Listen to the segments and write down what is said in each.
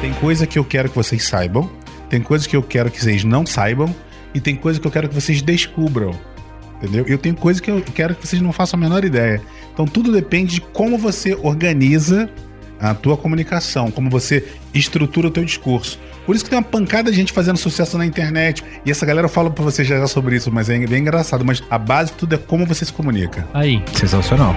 Tem coisa que eu quero que vocês saibam, tem coisa que eu quero que vocês não saibam, e tem coisa que eu quero que vocês descubram. Entendeu? Eu tenho coisa que eu quero que vocês não façam a menor ideia. Então tudo depende de como você organiza a tua comunicação, como você estrutura o teu discurso. Por isso que tem uma pancada de gente fazendo sucesso na internet. E essa galera fala pra você já, já sobre isso, mas é bem engraçado. Mas a base de tudo é como você se comunica. Aí. Sensacional.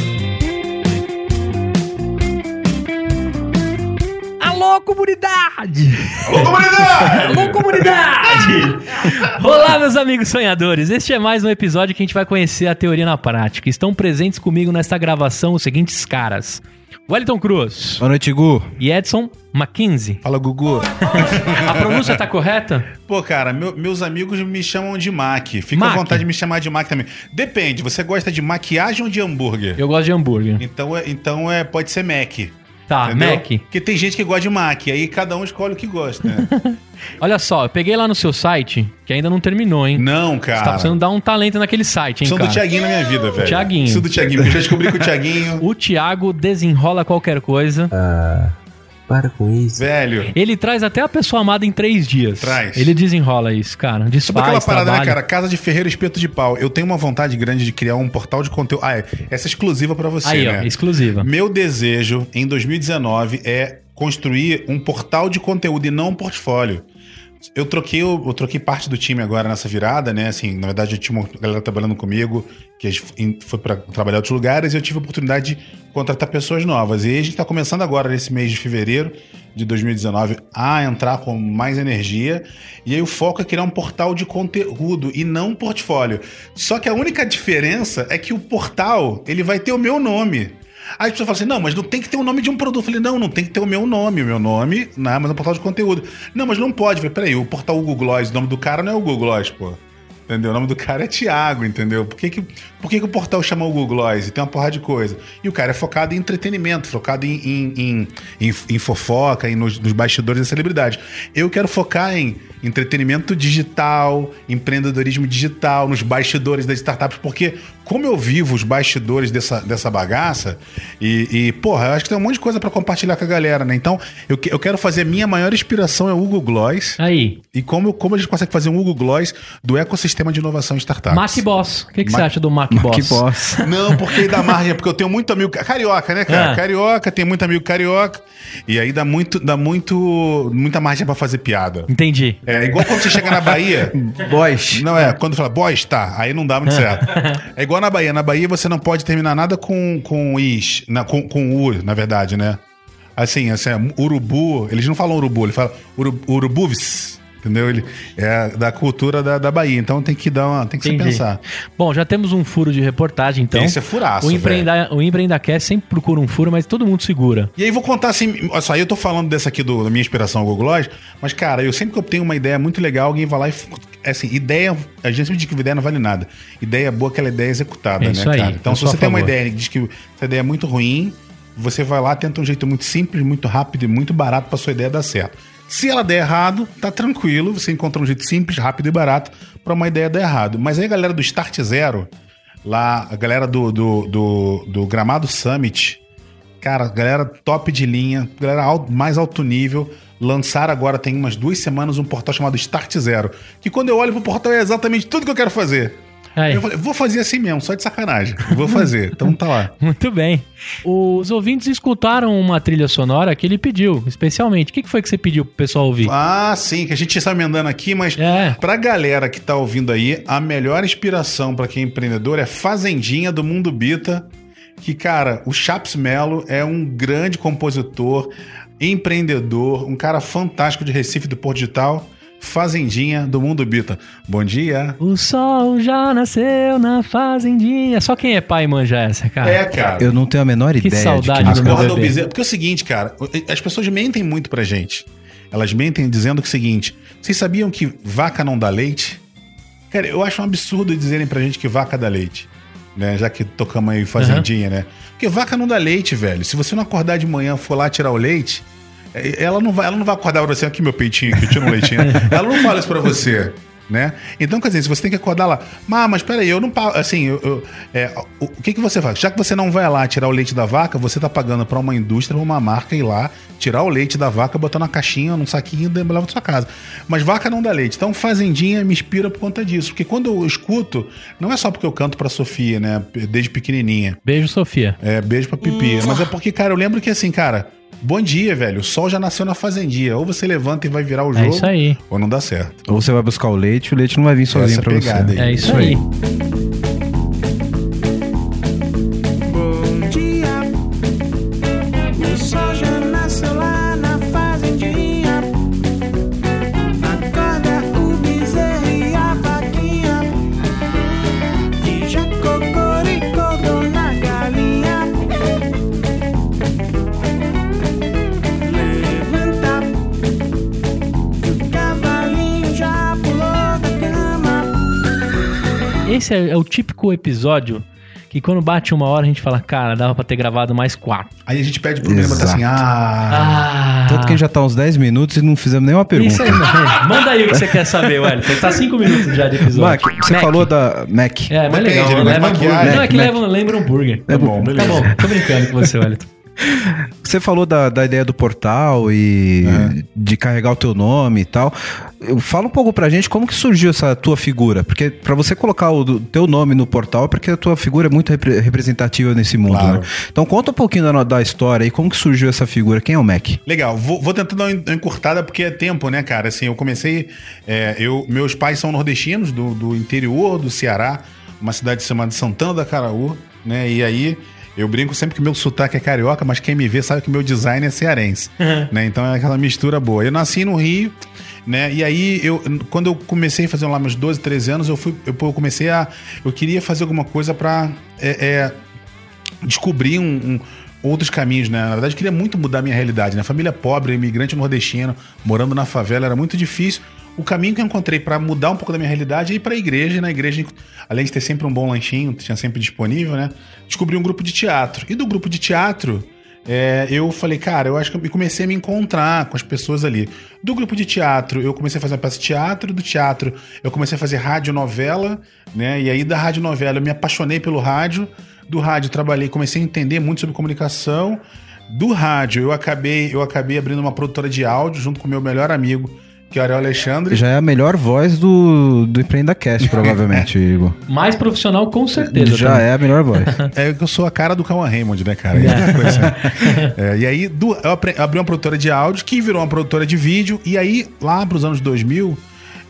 Alô, comunidade! Alô, comunidade! Alô, comunidade! Olá, meus amigos sonhadores. Este é mais um episódio que a gente vai conhecer a teoria na prática. Estão presentes comigo nesta gravação os seguintes caras. Wellington Cruz Boa noite, Gu. e Edson Mackenzie. Fala, Gugu. A pronúncia tá correta? Pô, cara, meu- meus amigos me chamam de Mac. Fica Mac. à vontade de me chamar de Mac também. Depende, você gosta de maquiagem ou de hambúrguer? Eu gosto de hambúrguer. Então, é, então é, pode ser Mac. Tá, entendeu? Mac. Porque tem gente que gosta de Mac, aí cada um escolhe o que gosta, né? Olha só, eu peguei lá no seu site, que ainda não terminou, hein? Não, Você tá cara. precisando dar um talento naquele site, hein, do cara? Tiaguinho na minha vida, velho. Thiaguinho. Preciso do Tiaguinho, porque eu já descobri que o Tiaguinho... O Thiago desenrola qualquer coisa. Ah, para com isso. velho... Ele traz até a pessoa amada em três dias. Traz. Ele desenrola isso, cara. Sabe Desfaz, aquela parada, trabalha. né, cara? Casa de ferreiro, espeto de pau. Eu tenho uma vontade grande de criar um portal de conteúdo. Ah, é. Essa é exclusiva pra você, Aí, né? ó, exclusiva. Meu desejo em 2019 é construir um portal de conteúdo e não um portfólio. Eu troquei, eu troquei parte do time agora nessa virada, né? Assim, na verdade, eu tinha uma galera trabalhando comigo, que foi para trabalhar em outros lugares, e eu tive a oportunidade de contratar pessoas novas. E a gente está começando agora, nesse mês de fevereiro de 2019, a entrar com mais energia. E aí o foco é criar um portal de conteúdo e não um portfólio. Só que a única diferença é que o portal, ele vai ter o meu nome. Aí as pessoas falam assim: não, mas não tem que ter o nome de um produto. Eu falei: não, não tem que ter o meu nome. O meu nome, não, mas é um portal de conteúdo. Não, mas não pode. Eu falei: peraí, o portal Google Gloss, o nome do cara não é o Google Gloss, pô. Entendeu? O nome do cara é Thiago, entendeu? Por que, que, por que, que o portal chama o Google Gloss? E tem uma porrada de coisa. E o cara é focado em entretenimento, focado em, em, em, em- em fofoca, em nos, nos bastidores da celebridade. Eu quero focar em entretenimento digital, empreendedorismo digital, nos bastidores das startups, porque como eu vivo os bastidores dessa, dessa bagaça, e, e, porra, eu acho que tem um monte de coisa pra compartilhar com a galera, né? Então, eu, que- eu quero fazer a minha maior inspiração é o Google Gloss. Aí, E como, como a gente consegue fazer um Google Gloss do ecossistema de inovação em startups? Mac Boss. O que, que Mac- você acha do Mac, Que Boss? boss. Não, porque dá margem, porque eu tenho muito amigo. Carioca, né, cara? Ah. Carioca, tem muito amigo carioca. E aí dá muito, dá muito, muita margem pra fazer piada. Entendi. É igual quando você chega na Bahia. Boys. Não é, quando fala boys, tá, aí não dá muito certo. É igual na Bahia. Na Bahia você não pode terminar nada com, com is, na, com, com u, na verdade, né? Assim, assim, urubu, eles não falam urubu, eles falam uru, urubuvis. Entendeu? Ele é da cultura da, da Bahia, então tem que dar uma, tem que Entendi. pensar. Bom, já temos um furo de reportagem, então. Esse é furaço, O Empreenda, o Empreendacast sempre procura um furo, mas todo mundo segura. E aí vou contar assim, olha só, eu tô falando dessa aqui do, da minha inspiração Google Gloss, mas cara, eu sempre que eu tenho uma ideia muito legal, alguém vai lá e é assim, ideia, a gente sempre diz que ideia não vale nada. Ideia boa, aquela ideia executada, É né, aí, cara? Então eu se você tem uma ideia e diz que essa ideia é muito ruim, você vai lá, tenta um jeito muito simples, muito rápido e muito barato pra sua ideia dar certo. Se ela der errado, tá tranquilo, você encontra um jeito simples, rápido e barato pra uma ideia dar errado. Mas aí a galera do Start Zero, lá, a galera do, do, do, do Gramado Summit, Cara, galera top de linha, galera al- mais alto nível. Lançaram agora, tem umas duas semanas, um portal chamado Start Zero. Que quando eu olho pro portal é exatamente tudo que eu quero fazer. Aí. Eu falei, vou fazer assim mesmo, só de sacanagem. Vou fazer. Então tá lá. Muito bem. Os ouvintes escutaram uma trilha sonora que ele pediu, especialmente. O que foi que você pediu pro pessoal ouvir? Ah, sim, que a gente está emendando aqui, mas É. pra galera que tá ouvindo aí, a melhor inspiração pra quem é empreendedor é Fazendinha do Mundo Bita. Que, cara, o Chaps Melo é um grande compositor, empreendedor, um cara fantástico de Recife do Porto Digital. Fazendinha do Mundo Bita. Bom dia. O sol já nasceu na fazendinha. Só quem é pai manja essa, cara. É, cara. Eu não tenho a menor Que ideia saudade de do que meu Acorda o bebê. Porque é o seguinte, cara, as pessoas mentem muito pra gente. Elas mentem dizendo que é o seguinte: vocês sabiam que vaca não dá leite? Cara, eu acho um absurdo dizerem pra gente que vaca dá leite. Né? Já que tocamos aí fazendinha, né? Porque vaca não dá leite, velho. Se você não acordar de manhã for lá tirar o leite, ela não vai, ela não vai acordar pra você aqui, meu peitinho, que tira um leitinho. ela não fala isso pra você. Né? Então, quer dizer, se você tem que acordar lá, mas, mas peraí, eu não pago. Assim, eu, eu- é, o, o que, que você faz? Já que você não vai lá tirar o leite da vaca, você tá pagando pra uma indústria, uma marca ir lá, tirar o leite da vaca, botar na caixinha, num saquinho e levar pra sua casa. Mas vaca não dá leite. Então, Fazendinha me inspira por conta disso. Porque quando eu escuto, não é só porque eu canto pra Sofia, né? Desde pequenininha. Beijo, Sofia. É, beijo pra Pipi. Mas é porque, cara, eu lembro que assim, cara, bom dia, velho. O sol já nasceu na fazendinha. Ou você levanta e vai virar o jogo. É isso aí. Ou não dá certo. Ou você vai buscar o leite e o leite não vai vir sozinho Essa pra pegada você. aí. É isso aí. Esse é, é o típico episódio que quando bate uma hora a gente fala, cara, dava pra ter gravado mais quatro. Aí a gente pede pro botar Exato. assim, ah. Ah! Tanto que já tá uns 10 minutos e não fizemos nenhuma pergunta. Isso aí. Manda aí o que você quer saber, Wellington. Tá cinco minutos já de episódio. Mac, você Mac. falou da Mac. É, mas Depende, legal. ele Leva hambúrguer. maquiar, Não, é que Mac. leva, lembra hambúrguer. Tá bom, Tá beleza. bom, tô brincando com você, Wellington. Você falou da, da ideia do portal e de carregar o teu nome e tal. Fala um pouco pra gente como que surgiu essa tua figura. Porque pra você colocar o teu nome no portal é porque a tua figura é muito repre- representativa nesse mundo, Claro. né? Então conta um pouquinho da, da história e como que surgiu essa figura. Quem é o Mac? Legal, vou, vou tentar dar uma encurtada porque é tempo, né, cara? Assim, eu comecei. é, eu, meus pais são nordestinos, do, do interior do Ceará, uma cidade chamada Santana da Caraú, né? E aí eu brinco sempre que meu sotaque é carioca, mas quem me vê sabe que meu design é cearense, né? Então é aquela mistura boa. Eu nasci no Rio, né? E aí eu, quando eu comecei a fazer lá meus 12, 13 anos, eu fui, eu, eu comecei a, eu queria fazer alguma coisa pra é, é, descobrir um, um- outros caminhos, né? Na verdade, eu queria muito mudar a minha realidade, né? Família pobre, imigrante nordestino, morando na favela, era muito difícil. O caminho que eu encontrei para mudar um pouco da minha realidade é ir para a igreja. E na igreja, além de ter sempre um bom lanchinho, tinha sempre disponível, né? Descobri um grupo de teatro. E do grupo de teatro, é, eu falei, cara, eu acho que eu comecei a me encontrar com as pessoas ali. Do grupo de teatro, eu comecei a fazer uma peça de teatro. Do teatro, eu comecei a fazer radionovela, né? E aí da radionovela, eu me apaixonei pelo rádio. Do rádio, trabalhei, comecei a entender muito sobre comunicação. Do rádio, eu acabei, eu acabei abrindo uma produtora de áudio junto com meu melhor amigo, que é o Ariel Alexandre. Já é a melhor voz do, do Empreenda Cast, provavelmente, Igor. Mais profissional, com certeza. Já também. é a melhor voz. É que eu sou a cara do Cauã Raymond, né, cara? É. É, e aí, do- eu abri uma produtora de áudio que virou uma produtora de vídeo. E aí, lá pros anos 2000,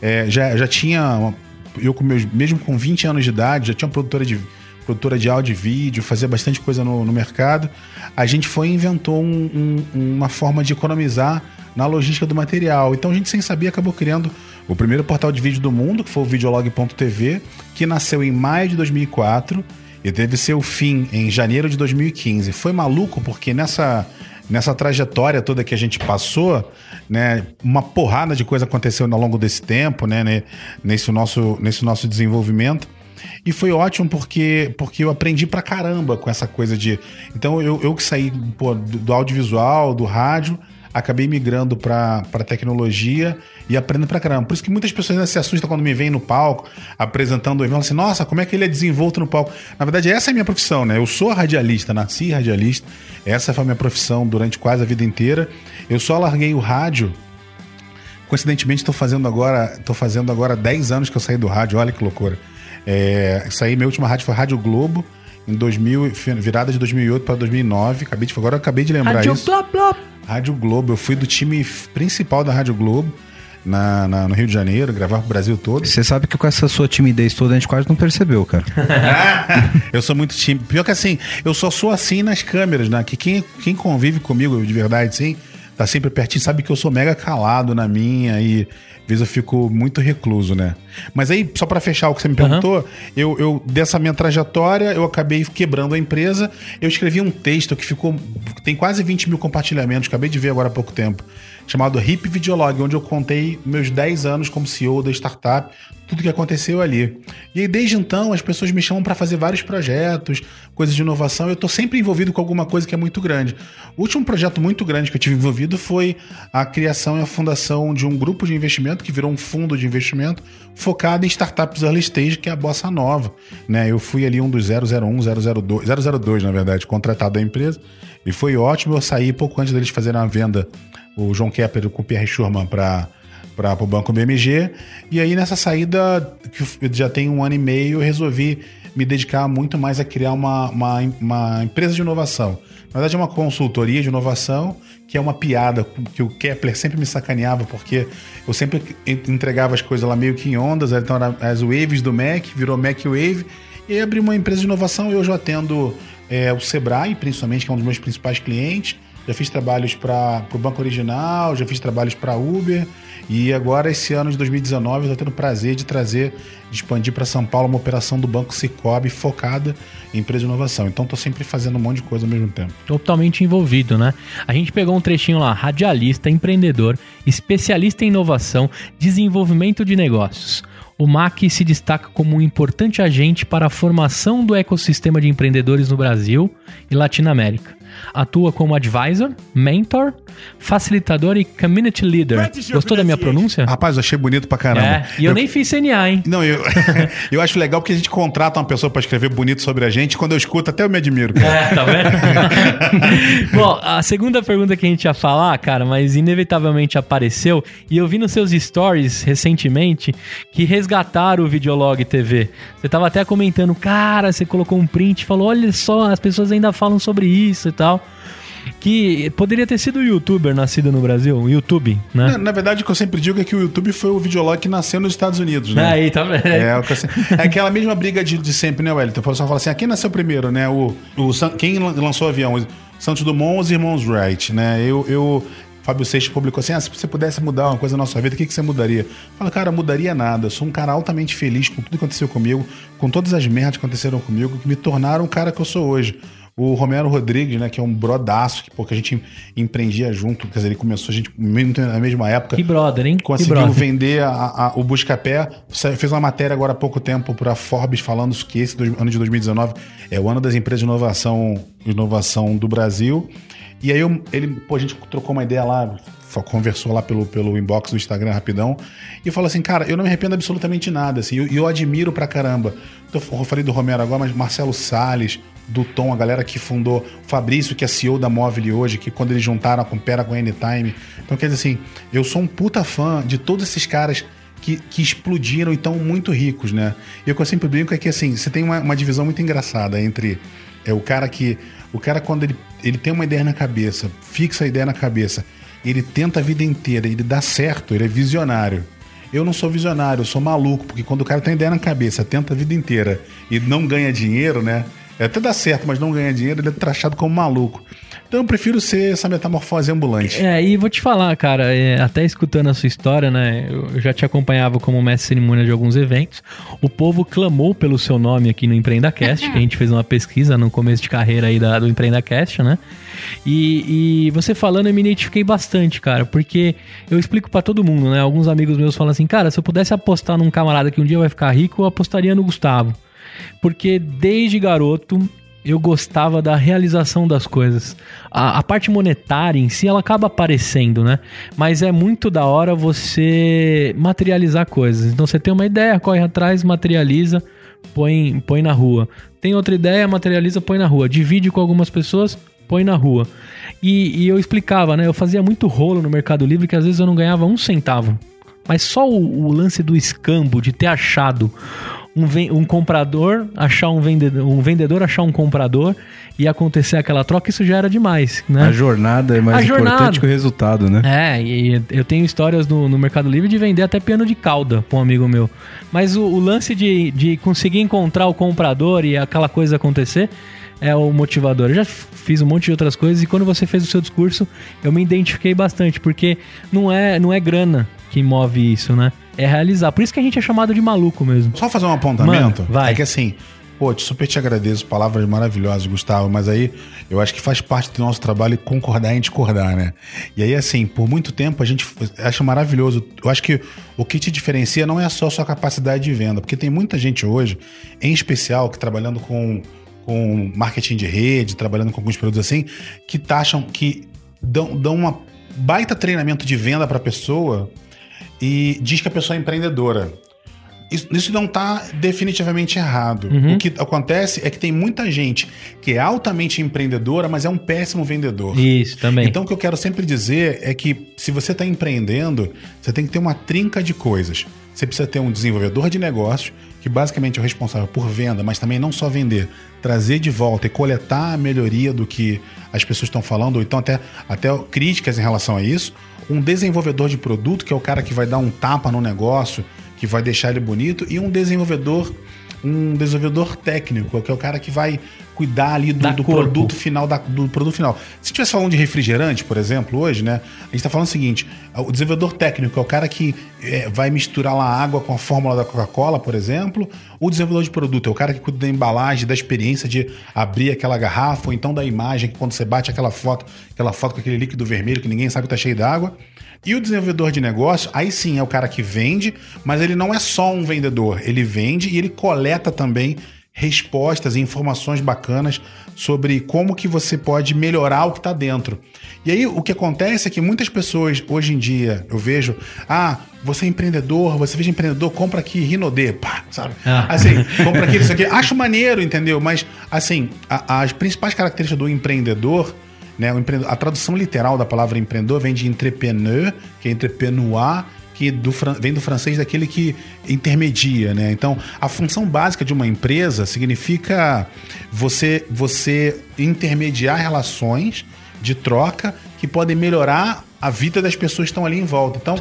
é, já, já tinha. uma- eu, com meus, mesmo com 20 anos de idade, já tinha uma produtora de, produtora de áudio e vídeo, fazia bastante coisa no, no mercado. A gente foi e inventou um- um- uma forma de economizar na logística do material. Então a gente, sem saber, acabou criando o primeiro portal de vídeo do mundo, que foi o Videolog.tv, que nasceu em maio de 2004 e teve seu fim em janeiro de 2015. Foi maluco porque nessa, nessa trajetória toda que a gente passou, né, uma porrada de coisa aconteceu ao longo desse tempo, né, nesse, nosso, nesse nosso desenvolvimento. E foi ótimo porque, porque eu aprendi pra caramba com essa coisa de. Então eu, eu que saí pô, do audiovisual, do rádio, acabei migrando pra, pra tecnologia e aprendo pra caramba. Por isso que muitas pessoas ainda se assustam quando me veem no palco, apresentando o evento, assim, nossa, como é que ele é desenvolto no palco? Na verdade, essa é a minha profissão, né? Eu sou radialista, nasci radialista, essa foi a minha profissão durante quase a vida inteira. Eu só larguei o rádio Coincidentemente, estou fazendo agora, tô fazendo agora 10 anos que eu saí do rádio, olha que loucura. É, saí, minha última rádio foi Rádio Globo, em 2000, virada de 2008 para 2009. Acabei de, agora eu acabei de lembrar Rádio isso. Blá, blá. Rádio Globo, eu fui do time principal da Rádio Globo, na, na- no Rio de Janeiro, gravar pro Brasil todo. Você sabe que com essa sua timidez toda a gente quase não percebeu, cara. eu sou muito tímido. Pior que assim, eu só sou assim nas câmeras, né? Que quem, quem convive comigo de verdade, sim, tá sempre pertinho, sabe que eu sou mega calado na minha e às vezes eu fico muito recluso, né? Mas aí, só pra fechar o que você me perguntou, eu, eu, dessa minha trajetória, eu acabei quebrando a empresa. Eu escrevi um texto que ficou. tem quase 20 mil compartilhamentos, acabei de ver agora há pouco tempo. Chamado Hip Videolog, onde eu contei meus 10 anos como CEO da startup, tudo que aconteceu ali. E aí, desde então, as pessoas me chamam para fazer vários projetos, coisas de inovação, eu tô sempre envolvido com alguma coisa que é muito grande. O último projeto muito grande que eu tive envolvido foi a criação e a fundação de um grupo de investimento que virou um fundo de investimento focado em startups early stage, que é a Bossa Nova. Né? Eu fui ali um dos 001, 002, 002, na verdade, contratado da empresa, e foi ótimo. Eu saí pouco antes deles fazerem a venda, o João Kepler com o Pierre Schurman para para o Banco BMG. E aí, nessa saída, que já tenho um ano e meio, eu resolvi me dedicar muito mais a criar uma, uma, uma empresa de inovação. Na verdade, é uma consultoria de inovação, que é uma piada que o Kepler sempre me sacaneava, porque eu sempre entregava as coisas lá meio que em ondas, então as waves do Mac, virou Mac Wave, e abri uma empresa de inovação e hoje eu atendo é, o Sebrae, principalmente, que é um dos meus principais clientes. Já fiz trabalhos para o Banco Original, já fiz trabalhos para Uber, e agora, esse ano de 2019, eu estou tendo o prazer de trazer, de expandir para São Paulo uma operação do Banco Cicobi focada em empresa de inovação. Então, estou sempre fazendo um monte de coisa ao mesmo tempo. Totalmente envolvido, né? A gente pegou um trechinho lá: radialista, empreendedor, especialista em inovação, desenvolvimento de negócios. O MAC se destaca como um importante agente para a formação do ecossistema de empreendedores no Brasil e Latinoamérica. Atua como advisor, mentor, facilitador e community leader. Gostou da minha pronúncia? Rapaz, eu achei bonito pra caramba. É, e eu, nem fiz CNA, hein? Não, eu, eu acho legal porque a gente contrata uma pessoa pra escrever bonito sobre a gente. Quando eu escuto, até eu me admiro. É, tá vendo? Bom, a segunda pergunta que a gente ia falar, cara, mas inevitavelmente apareceu, e eu vi nos seus stories recentemente que resgataram o Videolog TV. Você tava até comentando, cara, você colocou um print e falou: olha só, as pessoas ainda falam sobre isso e tal. Que poderia ter sido o youtuber nascido no Brasil, o YouTube, né? Na, na verdade, o que eu sempre digo é que o YouTube foi o videolog que nasceu nos Estados Unidos, né? Aí, tá vendo? É, sempre- é aquela mesma briga de, de sempre, né, Wellington? O pessoal fala assim: ah, quem nasceu primeiro, né? O, o, quem lan- lançou o avião? Os Santos Dumont os irmãos Wright, né? Eu. eu Fábio Seixas publicou assim: ah, se você pudesse mudar uma coisa na sua vida, o que, que você mudaria? Fala, cara, mudaria nada. Eu sou um cara altamente feliz com tudo que aconteceu comigo, com todas as merdas que aconteceram comigo, que me tornaram o cara que eu sou hoje. O Romero Rodrigues, né, que é um brodaço, que, pô, que a gente empreendia junto, quer dizer, ele começou a gente na mesma época. Que brother, hein? Conseguiu brother. vender a- a- o Buscapé. Fez uma matéria agora há pouco tempo para Forbes falando que esse ano de 2019 é o ano das empresas de inovação, inovação do Brasil. E aí eu- ele, pô, a gente trocou uma ideia lá, conversou lá pelo, pelo inbox do Instagram rapidão, e falou assim, cara, eu não me arrependo absolutamente nada, assim, e eu, eu admiro pra caramba. Então, eu falei do Romero agora, mas Marcelo Salles, do Tom, a galera que fundou, Fabrício, que é CEO da Móvel hoje, que quando eles juntaram a Compera com a Anytime. Então, quer dizer assim, eu sou um puta fã de todos esses caras que, que explodiram e estão muito ricos, né? E o que eu sempre brinco é que, assim, você tem uma, uma divisão muito engraçada entre é, o cara que... O cara, quando ele, ele tem uma ideia na cabeça, fixa a ideia na cabeça, ele tenta a vida inteira, ele dá certo, ele é visionário. Eu não sou visionário, eu sou maluco, porque quando o cara tem ideia na cabeça, tenta a vida inteira e não ganha dinheiro, né? Até dá certo, mas não ganha dinheiro, ele é trachado como maluco. Então eu prefiro ser essa metamorfose ambulante. É, e vou te falar, cara, é, até escutando a sua história, né? Eu já te acompanhava como mestre cerimônia de alguns eventos. O povo clamou pelo seu nome aqui no EmpreendaCast, que a gente fez uma pesquisa no começo de carreira aí da, do EmpreendaCast, né? E, e você falando, eu me identifiquei bastante, cara, porque eu explico pra todo mundo, né? Alguns amigos meus falam assim, cara, se eu pudesse apostar num camarada que um dia vai ficar rico, eu apostaria no Gustavo. Porque desde garoto eu gostava da realização das coisas. A, a parte monetária em si, ela acaba aparecendo, né? Mas é muito da hora você materializar coisas. Então você tem uma ideia, corre atrás, materializa, põe, põe na rua. Tem outra ideia, materializa, põe na rua. Divide com algumas pessoas, põe na rua. E, e eu explicava, né? Eu fazia muito rolo no Mercado Livre que às vezes eu não ganhava um centavo. Mas só o, o lance do escambo, de ter achado um, um comprador, achar um vendedor, um vendedor achar um comprador e acontecer aquela troca, isso já era demais, né? A jornada é mais A importante jornada. que o resultado, né? É, e eu tenho histórias no, no Mercado Livre de vender até piano de cauda pra um amigo meu. Mas o, o lance de, de conseguir encontrar o comprador e aquela coisa acontecer é o motivador. Eu já fiz um monte de outras coisas e quando você fez o seu discurso, eu me identifiquei bastante, porque não é, não é grana que move isso, né? É realizar. Por isso que a gente é chamado de maluco mesmo. Só fazer um apontamento. Mano, vai. É que assim, Pô, te- super te agradeço, palavras maravilhosas, Gustavo, mas aí eu acho que faz parte do nosso trabalho concordar em discordar, né? E aí, assim, por muito tempo a gente acha maravilhoso. Eu acho que o que te diferencia não é só a sua capacidade de venda, porque tem muita gente hoje, em especial, que trabalhando com, com marketing de rede, trabalhando com alguns produtos assim, que taxam, que dão, dão uma baita treinamento de venda para a pessoa e diz que a pessoa é empreendedora. Isso, isso não está definitivamente errado. Uhum. O que acontece é que tem muita gente que é altamente empreendedora, mas é um péssimo vendedor. Isso, também. Então, o que eu quero sempre dizer é que se você está empreendendo, você tem que ter uma trinca de coisas. Você precisa ter um desenvolvedor de negócios, que basicamente é o responsável por venda, mas também não só vender, trazer de volta e coletar a melhoria do que as pessoas estão falando, ou então até, até críticas em relação a isso. Um desenvolvedor de produto, que é o cara que vai dar um tapa no negócio, que vai deixar ele bonito, e um desenvolvedor um desenvolvedor técnico, que é o cara que vai cuidar ali do, do produto final da- do produto final. Se estivesse falando de refrigerante, por exemplo, hoje, né? A gente está falando o seguinte: o desenvolvedor técnico é o cara que é, vai misturar lá a água com a fórmula da Coca-Cola, por exemplo. O desenvolvedor de produto é o cara que cuida da embalagem, da experiência de abrir aquela garrafa, ou então da imagem, que quando você bate aquela foto, aquela foto com aquele líquido vermelho que ninguém sabe que tá cheio d'água. E o desenvolvedor de negócio, aí sim é o cara que vende, mas ele não é só um vendedor. Ele vende e ele coleta também respostas e informações bacanas sobre como que você pode melhorar o que está dentro. E aí o que acontece é que muitas pessoas hoje em dia, eu vejo, ah, você é empreendedor, você veja empreendedor, compra aqui Rinodê, pá, sabe? Ah. Assim, compra aqui isso aqui. Acho maneiro, entendeu? Mas, assim, a- as principais características do empreendedor né? A tradução literal da palavra empreendedor vem de entrepreneur, que é entrepreneur, que do vem do francês daquele que intermedia, né? Então, a função básica de uma empresa significa você, você intermediar relações de troca que podem melhorar a vida das pessoas que estão ali em volta. Então,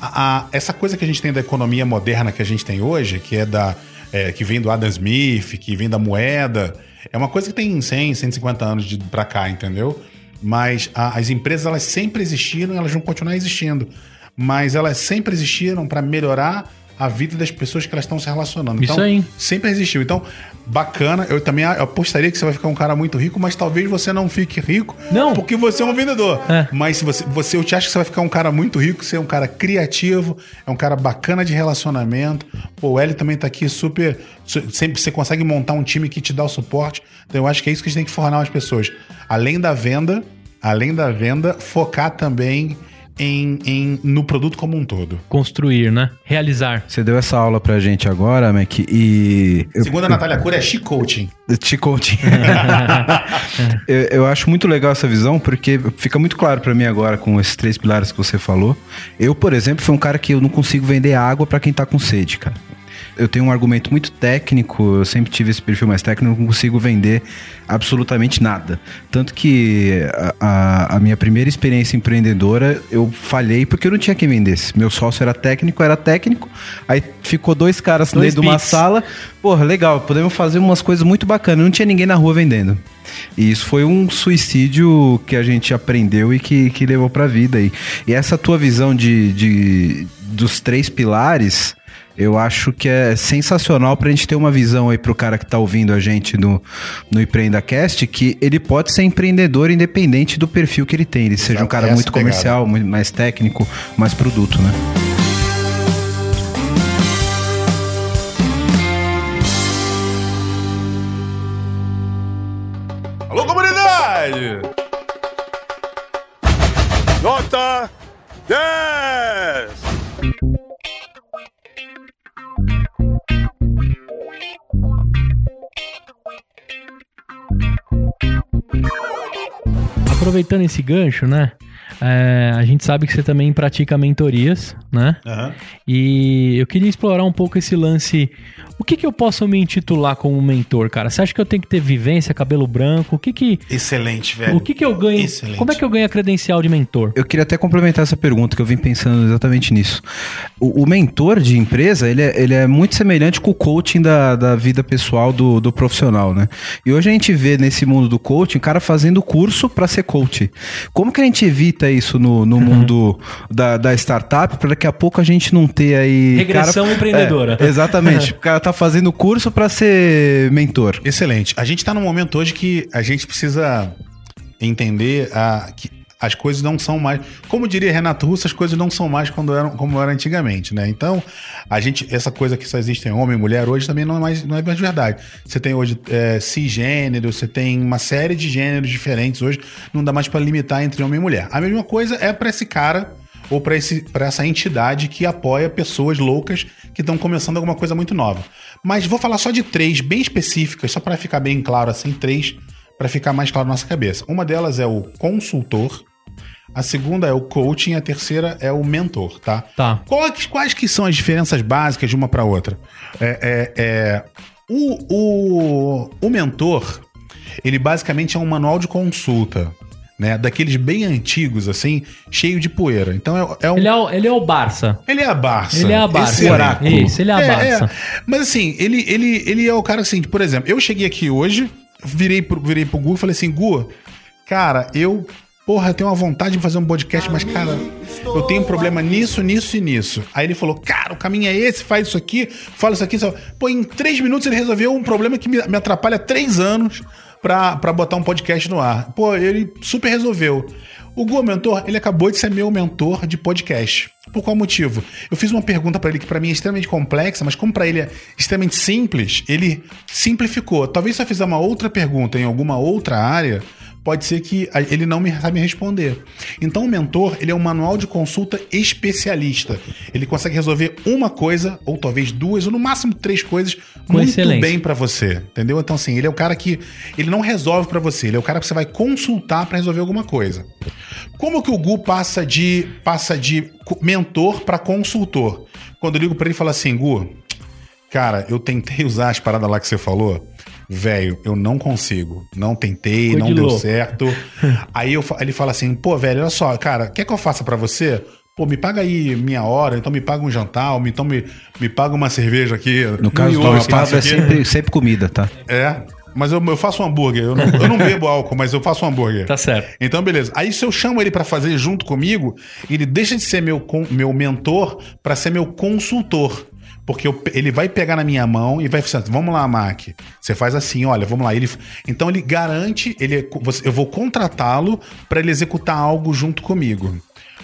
a- a- essa coisa que a gente tem da economia moderna que a gente tem hoje, que é da é, que vem do Adam Smith, que vem da moeda, é uma coisa que tem 100, 150 anos de pra cá, entendeu? Mas a- as empresas elas sempre existiram, e elas vão continuar existindo, mas elas sempre existiram para melhorar a vida das pessoas que elas estão se relacionando. Isso então, aí. sempre existiu. Então, bacana. Eu também apostaria que você vai ficar um cara muito rico, mas talvez você não fique rico Não. porque você é um vendedor. É. Mas se você, você, eu te acho que você vai ficar um cara muito rico, você é um cara criativo, é um cara bacana de relacionamento. Pô, o Eli também tá aqui super. su- Sempre você consegue montar um time que te dá o suporte. Então eu acho que é isso que a gente tem que formar as pessoas. Além da venda, além da venda, focar também em, em- no produto como um todo. Construir, né? Realizar. Você deu essa aula pra gente agora, Mac, e. eu- Segundo a Natália Cura, é. Te coaching. eu, eu acho muito legal essa visão, porque fica muito claro pra mim agora com esses três pilares que você falou. Eu, por exemplo, fui um cara que eu não consigo vender água pra quem tá com sede, cara. Eu tenho um argumento muito técnico, eu sempre tive esse perfil mais técnico, não consigo vender absolutamente nada. Tanto que a, a- a minha primeira experiência empreendedora, eu falhei porque eu não tinha quem vendesse. Meu sócio era técnico, era técnico, aí ficou dois caras Dois dentro de uma sala. Porra, legal, podemos fazer umas coisas muito bacanas. Não tinha ninguém na rua vendendo. E isso foi um suicídio que a gente aprendeu e que, que levou pra vida. E, e essa tua visão de, de- dos três pilares, eu acho que é sensacional pra gente ter uma visão aí pro cara que tá ouvindo a gente no, no EmpreendaCast, que ele pode ser empreendedor independente do perfil que ele tem. Ele seja um cara muito pegada. comercial, muito mais técnico, mais produto, né? Aproveitando esse gancho, né? É, a gente sabe que você também pratica mentorias, né? Aham. E eu queria explorar um pouco esse lance. O que, que eu posso me intitular como mentor, cara? Você acha que eu tenho que ter vivência, cabelo branco? O que que, Excelente, velho. o que, que eu ganho? Excelente. Como é que eu ganho a credencial de mentor? Eu queria até complementar essa pergunta, que eu vim pensando exatamente nisso. O, o mentor de empresa, ele é, ele é muito semelhante com o coaching da, da vida pessoal do, do profissional, né? E hoje a gente vê nesse mundo do coaching, cara fazendo curso para ser coach. Como que a gente evita isso no, no mundo da, da startup, para daqui a pouco a gente não ter aí... Regressão cara- empreendedora. É, exatamente. O cara tá tá fazendo curso pra ser mentor. Excelente. A gente tá num momento hoje que a gente precisa entender a, que as coisas não são mais. Como diria Renato Russo, as coisas não são mais quando eram, como eram antigamente, né? Então, a gente, essa coisa que só existe em homem e mulher hoje também não é mais, não é mais verdade. Você tem hoje é, cisgênero, você tem uma série de gêneros diferentes hoje, não dá mais pra limitar entre homem e mulher. A mesma coisa é pra esse cara ou pra essa entidade que apoia pessoas loucas que estão começando alguma coisa muito nova. Mas vou falar só de três bem específicas, só pra ficar bem claro assim, três pra ficar mais claro na nossa cabeça. Uma delas é o consultor, a segunda é o coaching, a terceira é o mentor, tá? Tá. Quais, quais que são as diferenças básicas de uma para outra? É, é- é- o, o, o mentor, ele basicamente é um manual de consulta, né? Daqueles bem antigos, assim, cheio de poeira. Então é, é um. Ele é, o, ele é o Barça. Ele é a Barça. Ele é a Barça. Esse oráculo. Isso, ele é a Barça. Mas assim, ele, ele, ele é o cara assim, que, por exemplo, eu cheguei aqui hoje, virei pro, virei pro Gu e falei assim, Gu, cara, eu, porra, eu tenho uma vontade de fazer um podcast, mas, cara, eu tenho um problema nisso, nisso e nisso. Aí ele falou, cara, o caminho é esse, faz isso aqui, fala isso aqui. Isso. Pô, em três minutos ele resolveu um problema que me, me atrapalha há três anos pra, pra botar um podcast no ar. Pô, ele super resolveu. O Gu, mentor, ele acabou de ser meu mentor de podcast. Por qual motivo? Eu fiz uma pergunta pra ele que pra mim é extremamente complexa, mas como pra ele é extremamente simples, ele simplificou. Talvez se eu fizer uma outra pergunta em alguma outra área, pode ser que ele não me sabe responder. Então o mentor, ele é um manual de consulta especialista. Ele consegue resolver uma coisa, ou talvez duas, ou no máximo três coisas Com muito excelência. bem pra você, entendeu? Então assim, ele é o cara que ele não resolve pra você, ele é o cara que você vai consultar pra resolver alguma coisa. Como que o Gu passa de passa de mentor pra consultor? Quando eu ligo pra ele e falo assim, Gu, cara, eu tentei usar as paradas lá que você falou, velho, eu não consigo, não tentei, Ficou não de deu louco. certo. Aí eu, ele fala assim, pô, velho, olha só, cara, quer que eu faça pra você? Pô, me paga aí minha hora, então me paga um jantar, ou me- então me, me paga uma cerveja aqui. No caso do Gustavo espaço é sempre, sempre comida, tá? É, mas eu, eu faço um hambúrguer. Eu não, eu não bebo álcool, mas eu faço um hambúrguer. Tá certo. Então, beleza. Aí, se eu chamo ele pra fazer junto comigo, ele deixa de ser meu, meu mentor pra ser meu consultor. Porque eu ele vai pegar na minha mão e vai falar assim, vamos lá, Mac. Você faz assim, olha, vamos lá. Ele, então ele garante, ele, é eu vou contratá-lo pra ele executar algo junto comigo.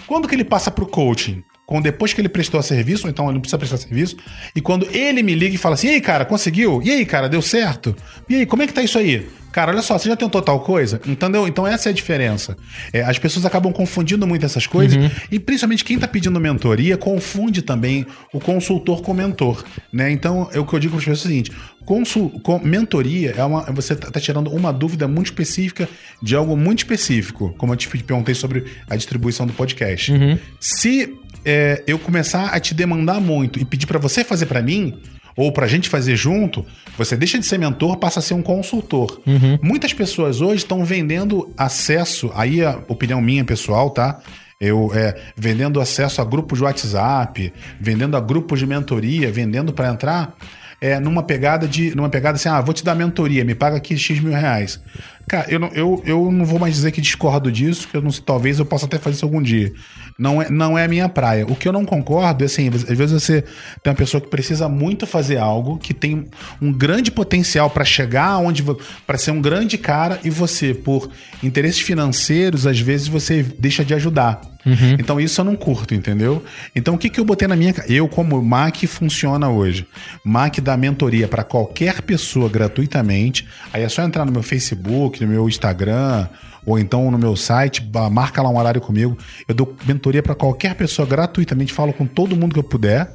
Quando que ele passa pro coaching? Quando depois que ele prestou serviço, ou então ele não precisa prestar serviço, e quando ele me liga e fala assim: e aí, cara, conseguiu? E aí, cara, deu certo? E aí, como é que tá isso aí? Cara, olha só, você já tentou tal coisa? Entendeu? Então essa é a diferença. É, as pessoas acabam confundindo muito essas coisas, e principalmente quem tá pedindo mentoria confunde também o consultor com o mentor. Né? Então, é o que eu digo para as pessoas é o seguinte: consul, com, mentoria é uma. Você tá, tá tirando uma dúvida muito específica de algo muito específico, como eu te perguntei sobre a distribuição do podcast. Se é, eu começar a te demandar muito e pedir pra você fazer pra mim, ou pra gente fazer junto, você deixa de ser mentor, passa a ser um consultor. Muitas pessoas hoje estão vendendo acesso, aí a opinião minha pessoal, tá? Eu é, vendendo acesso a grupos de WhatsApp, vendendo a grupos de mentoria, vendendo pra entrar é, numa pegada de. numa pegada assim, ah, vou te dar mentoria, me paga aqui X mil reais. Cara, eu não, eu, eu não vou mais dizer que discordo disso, que eu não sei, talvez eu possa até fazer isso algum dia. Não é, não é a minha praia. O que eu não concordo é assim, às vezes você tem uma pessoa que precisa muito fazer algo, que tem um grande potencial para chegar onde para ser um grande cara e você, por interesses financeiros, às vezes você deixa de ajudar. Então isso eu não curto, entendeu? Então o que, que eu botei na minha. Eu, como Mac, funciona hoje. Mac dá mentoria para qualquer pessoa gratuitamente. Aí é só entrar no meu Facebook, no meu Instagram, ou então no meu site, marca lá um horário comigo. Eu dou mentoria para qualquer pessoa gratuitamente, falo com todo mundo que eu puder,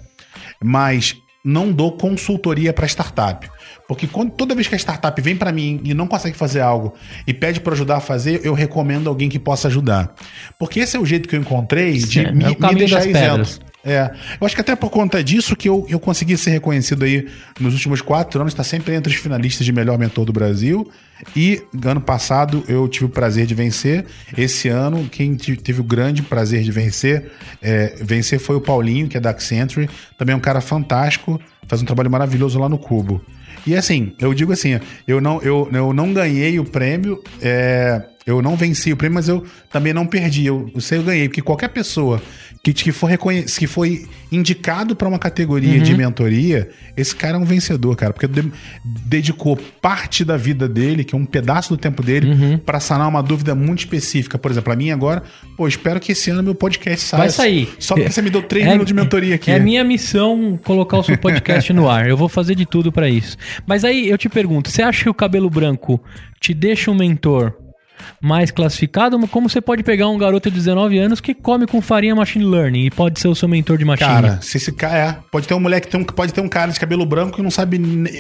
mas não dou consultoria para startup. Porque quando, toda vez que a startup vem para mim e não consegue fazer algo e pede para ajudar a fazer, eu recomendo alguém que possa ajudar. Porque esse é o jeito que eu encontrei de É, me, é me deixar isento. É, eu acho que até por conta disso que eu, eu consegui ser reconhecido aí nos últimos quatro anos, está sempre entre os finalistas de melhor mentor do Brasil. E ano passado eu tive o prazer de vencer. Esse ano, quem te- teve o grande prazer de vencer, é, vencer foi o Paulinho, que é da Accenture. Também é um cara fantástico, faz um trabalho maravilhoso lá no Cubo. E assim, eu digo assim, eu não, eu, eu não ganhei o prêmio, é, Eu não venci o prêmio, mas eu também não perdi. Eu, eu sei, eu ganhei. Porque qualquer pessoa que, que for reconhe que foi indicado para uma categoria de mentoria, esse cara é um vencedor, cara. Porque de- dedicou parte da vida dele, que é um pedaço do tempo dele, pra sanar uma dúvida muito específica. Por exemplo, a minha agora, pô, espero que esse ano meu podcast saia. Vai sair. Só porque você me deu três É- minutos de mentoria aqui. É a minha missão colocar o seu podcast no ar. Eu vou fazer de tudo pra isso. Mas aí eu te pergunto, você acha que o cabelo branco te deixa um mentor mais classificado? Como você pode pegar um garoto de 19 anos que come com farinha machine learning e pode ser o seu mentor de machine? Cara, se esse cara é, pode ter um moleque tem um, pode ter um cara de cabelo branco que não sabe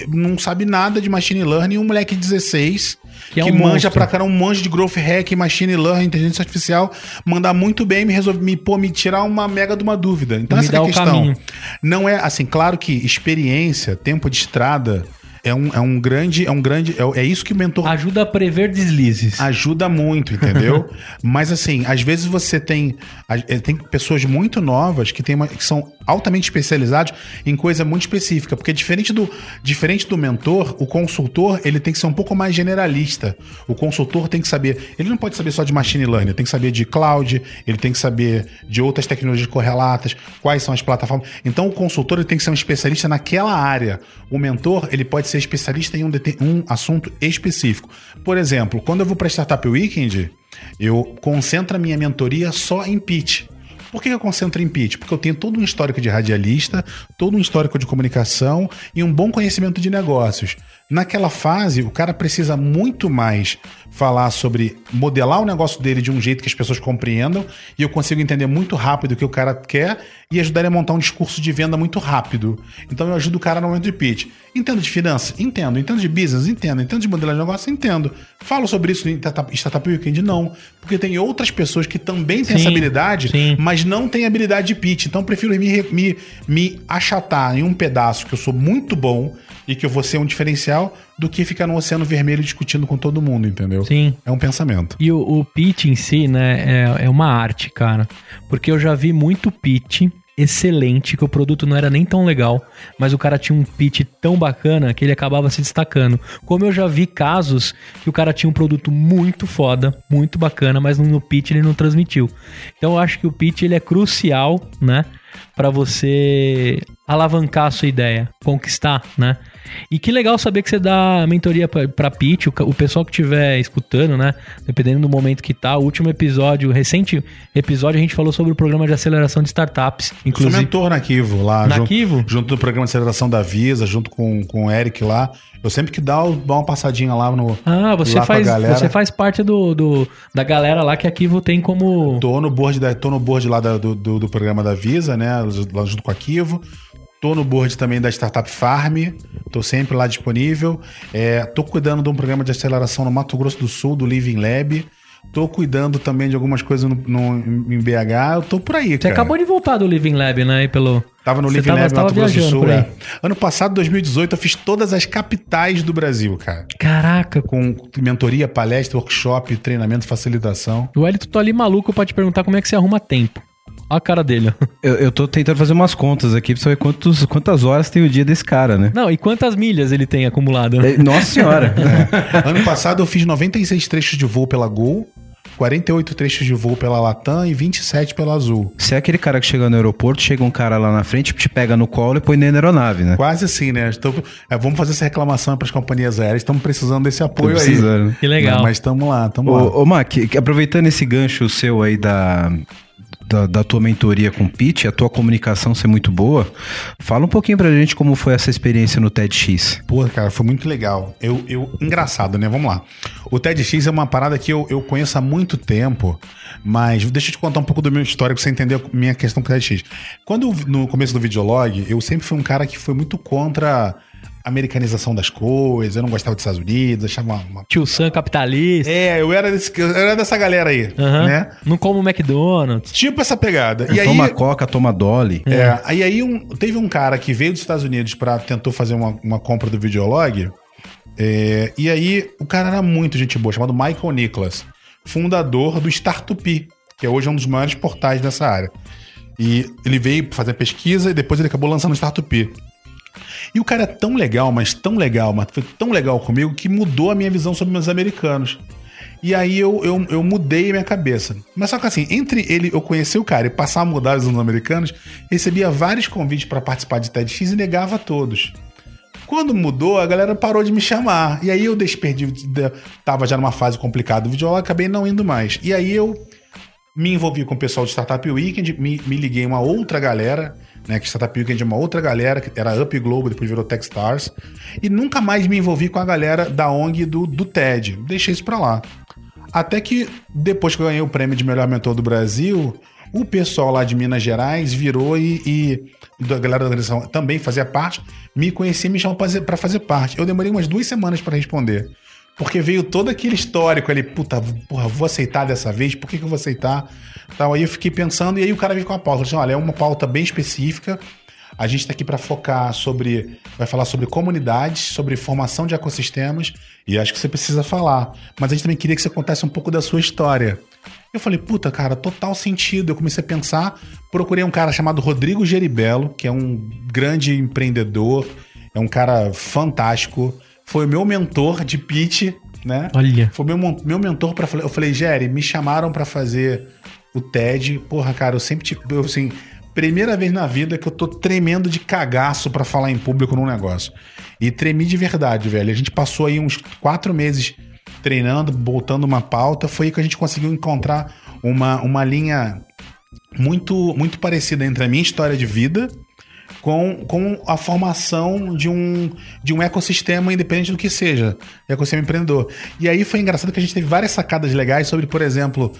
não sabe nada de machine learning e um moleque de 16 Que que, é um manja monstro. pra cara um monte de growth hack, machine learning, inteligência artificial, mandar muito bem e me resolver me pô, me tirar uma mega de uma dúvida. Então Me essa dá que é a o questão. caminho. Não é assim, claro que experiência, tempo de estrada é um, é um grande é um grande é, é isso que o mentor Ajuda a prever deslizes. ajuda muito, entendeu? Mas assim, às vezes você tem eh, tem pessoas muito novas que, tem uma- que são altamente especializados em coisa muito específica, porque diferente do diferente do mentor, o consultor ele tem que ser um pouco mais generalista. O consultor tem que saber, ele não pode saber só de machine learning, ele tem que saber de cloud, ele tem que saber de outras tecnologias correlatas, quais são as plataformas. Então o consultor ele tem que ser um especialista naquela área. O mentor ele pode ser especialista em um, um assunto específico. Por exemplo, quando eu vou para Startup Weekend, eu concentro a minha mentoria só em pitch. Por que eu concentro em pitch? Porque eu tenho todo um histórico de radialista, todo um histórico de comunicação e um bom conhecimento de negócios. Naquela fase, o cara precisa muito mais falar sobre modelar o negócio dele de um jeito que as pessoas compreendam e eu consigo entender muito rápido o que o cara quer e ajudar ele a montar um discurso de venda muito rápido. Então eu ajudo o cara no momento de pitch. Entendo de finanças? Entendo. Entendo de business? Entendo. Entendo de modelagem de negócio? Entendo. Falo sobre isso em Startup Weekend? Não. Porque tem outras pessoas que também têm Sim, essa habilidade, sim. mas não têm habilidade de pitch. Então eu prefiro me, me, me achatar em um pedaço que eu sou muito bom e que eu vou ser um diferencial do que ficar no oceano vermelho discutindo com todo mundo, entendeu? Sim. É um pensamento. E o, o pitch em si, né, é, é uma arte, cara. Porque eu já vi muito pitch excelente, que o produto não era nem tão legal, mas o cara tinha um pitch tão bacana que ele acabava se destacando. Como eu já vi casos que o cara tinha um produto muito foda, muito bacana, mas no pitch ele não transmitiu. Então eu acho que o pitch ele é crucial, né? Pra você alavancar a sua ideia, conquistar, né? E que legal saber que você dá mentoria pra- pra pitch, o, o pessoal que estiver escutando, né? Dependendo do momento que tá. O último episódio, o recente episódio, a gente falou sobre o programa de aceleração de startups. Sou Inclusive, mentor na Kivo lá. Na junto, Kivo? Junto do programa de aceleração da Visa, junto com, com o Eric lá. Eu sempre que dá, eu dou uma passadinha lá no. ah, você faz, você faz parte do, do- da galera lá que a Kivo tem como. Tô no board, da, tô no board lá da- do, do, do programa da Visa, né? Lá junto com a Kivo. Tô no board também da Startup Farm. Tô sempre lá disponível. É, tô cuidando de um programa de aceleração no Mato Grosso do Sul, do Living Lab. Tô cuidando também de algumas coisas no, no- em BH. Eu tô por aí, Você cara. acabou de voltar do Living Lab, né? Pelo... Tava no Você Living tava- Lab Mato Grosso do Sul. É. Ano passado, 2018, eu fiz todas as capitais do Brasil, cara. Caraca, Com mentoria, palestra, workshop, treinamento, facilitação. o Elito tô ali maluco pra te perguntar como é que você arruma tempo. Olha a cara dele. Eu, eu tô tentando fazer umas contas aqui pra saber quantos, quantas horas tem o dia desse cara, né? Não, e quantas milhas ele tem acumulado? né? É, Nossa senhora. Ano passado eu fiz 96 trechos de voo pela Gol, 48 trechos de voo pela Latam e 27 pela Azul. Você é aquele cara que chega no aeroporto, chega um cara lá na frente, te pega no colo e põe na aeronave, né? Quase assim, né? Então, é, vamos fazer essa reclamação para as companhias aéreas. Estamos precisando desse apoio aí. precisando, né? Que legal. Mas estamos lá, estamos lá. Ô, ô Mac, aproveitando esse gancho seu aí da, da, da tua mentoria com o Pete, a tua comunicação ser muito boa, fala um pouquinho pra gente como foi essa experiência no TEDx. Pô, cara, foi muito legal. Eu, eu, engraçado, né? Vamos lá. O TEDx é uma parada que eu, eu conheço há muito tempo, mas deixa eu te contar um pouco do meu histórico pra você entender a minha questão com o TEDx. Quando, no começo do videolog, eu sempre fui um cara que foi muito contra americanização das coisas, eu não gostava dos Estados Unidos, achava uma... uma- Tio Sam capitalista. É, eu era, desse, eu era dessa galera aí, Aham. né? Não como McDonald's. Tipo essa pegada. E aí, toma Coca, toma Dolly. é, aí, aí um- teve um cara que veio dos Estados Unidos para tentou fazer uma, uma compra do videolog. é, e aí o cara era muito gente boa, chamado Michael Nicholas, fundador do Startup, que hoje é um dos maiores portais dessa área. E ele veio fazer pesquisa e depois ele acabou lançando o Startup. E o cara é tão legal, mas tão legal, mas foi tão legal comigo que mudou a minha visão sobre os americanos. E aí eu, eu, eu mudei a minha cabeça. Mas só que assim, entre ele, eu conhecer o cara e passar a mudar os americanos, recebia vários convites para participar de TEDx e negava todos. Quando mudou, a galera parou de me chamar. E aí eu desperdi, tava já numa fase complicada do vídeo, acabei não indo mais. E aí eu me envolvi com o pessoal de Startup Weekend, me, me liguei a uma outra galera, né? Que Startup Weekend é uma outra galera, que era Up Globo, depois virou Techstars. E nunca mais me envolvi com a galera da ONG do, do TED. Deixei isso pra lá. Até que, depois que eu ganhei o prêmio de melhor mentor do Brasil, o pessoal lá de Minas Gerais virou e, e da galera da organização também fazia parte, me conhecia e me chamou pra fazer parte. Eu demorei umas duas semanas para responder. Porque veio todo aquele histórico ali, puta, porra, vou aceitar dessa vez, por que, que eu vou aceitar? Tal, aí eu fiquei pensando, e aí o cara veio com a pauta. Disse, olha, é uma pauta bem específica. A gente está aqui para focar sobre. Vai falar sobre comunidades, sobre formação de ecossistemas, e acho que você precisa falar. Mas a gente também queria que você contasse um pouco da sua história. Eu falei, puta, cara, total sentido. Eu comecei a pensar, procurei um cara chamado Rodrigo Geribello, que é um grande empreendedor, é um cara fantástico foi o meu mentor de pitch, né? Olha. Foi meu, meu mentor para Eu falei, Jerry, me chamaram para fazer o TED. Porra, cara, eu sempre tipo, eu, assim, primeira vez na vida que eu tô tremendo de cagaço para falar em público num negócio. E tremi de verdade, velho. A gente passou aí uns quatro meses treinando, botando uma pauta. Foi aí que a gente conseguiu encontrar uma, uma linha muito, muito parecida entre a minha história de vida com, com a formação de um, de um ecossistema independente do que seja, ecossistema empreendedor. E aí foi engraçado que a gente teve várias sacadas legais sobre, por exemplo,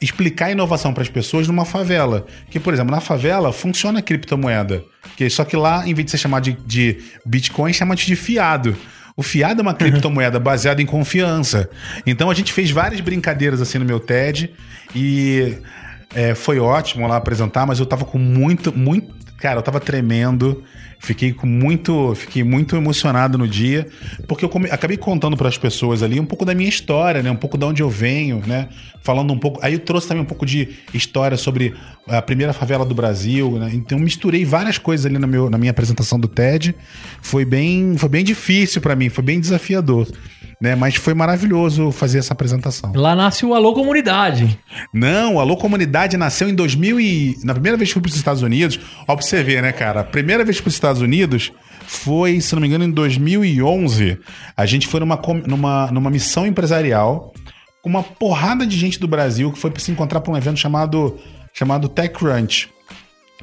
explicar inovação para as pessoas numa favela. Que, por exemplo, na favela funciona a criptomoeda. Que, só que lá, em vez de ser chamado de, de Bitcoin, chama de fiado. O fiado é uma criptomoeda baseada em confiança. Então a gente fez várias brincadeiras assim no meu TED e é, foi ótimo lá apresentar, mas eu tava com muito, muito, Cara, eu tava tremendo, fiquei com muito, fiquei muito emocionado no dia, porque eu come, acabei contando para as pessoas ali um pouco da minha história, né? Um pouco de onde eu venho, né? Falando um pouco, aí eu trouxe também um pouco de história sobre a primeira favela do Brasil, né? Então misturei várias coisas ali no meu, na minha apresentação do TED. Foi bem, foi bem difícil para mim, foi bem desafiador né? Mas foi maravilhoso fazer essa apresentação. Lá nasce o Alô Comunidade. Não, o Alô Comunidade nasceu em 2000 e... Na primeira vez que fui para os Estados Unidos, ó pra você ver, né, cara? A primeira vez para os Estados Unidos foi, se não me engano, em 2011. A gente foi numa, numa, numa missão empresarial com uma porrada de gente do Brasil que foi para se encontrar para um evento chamado, chamado TechCrunch.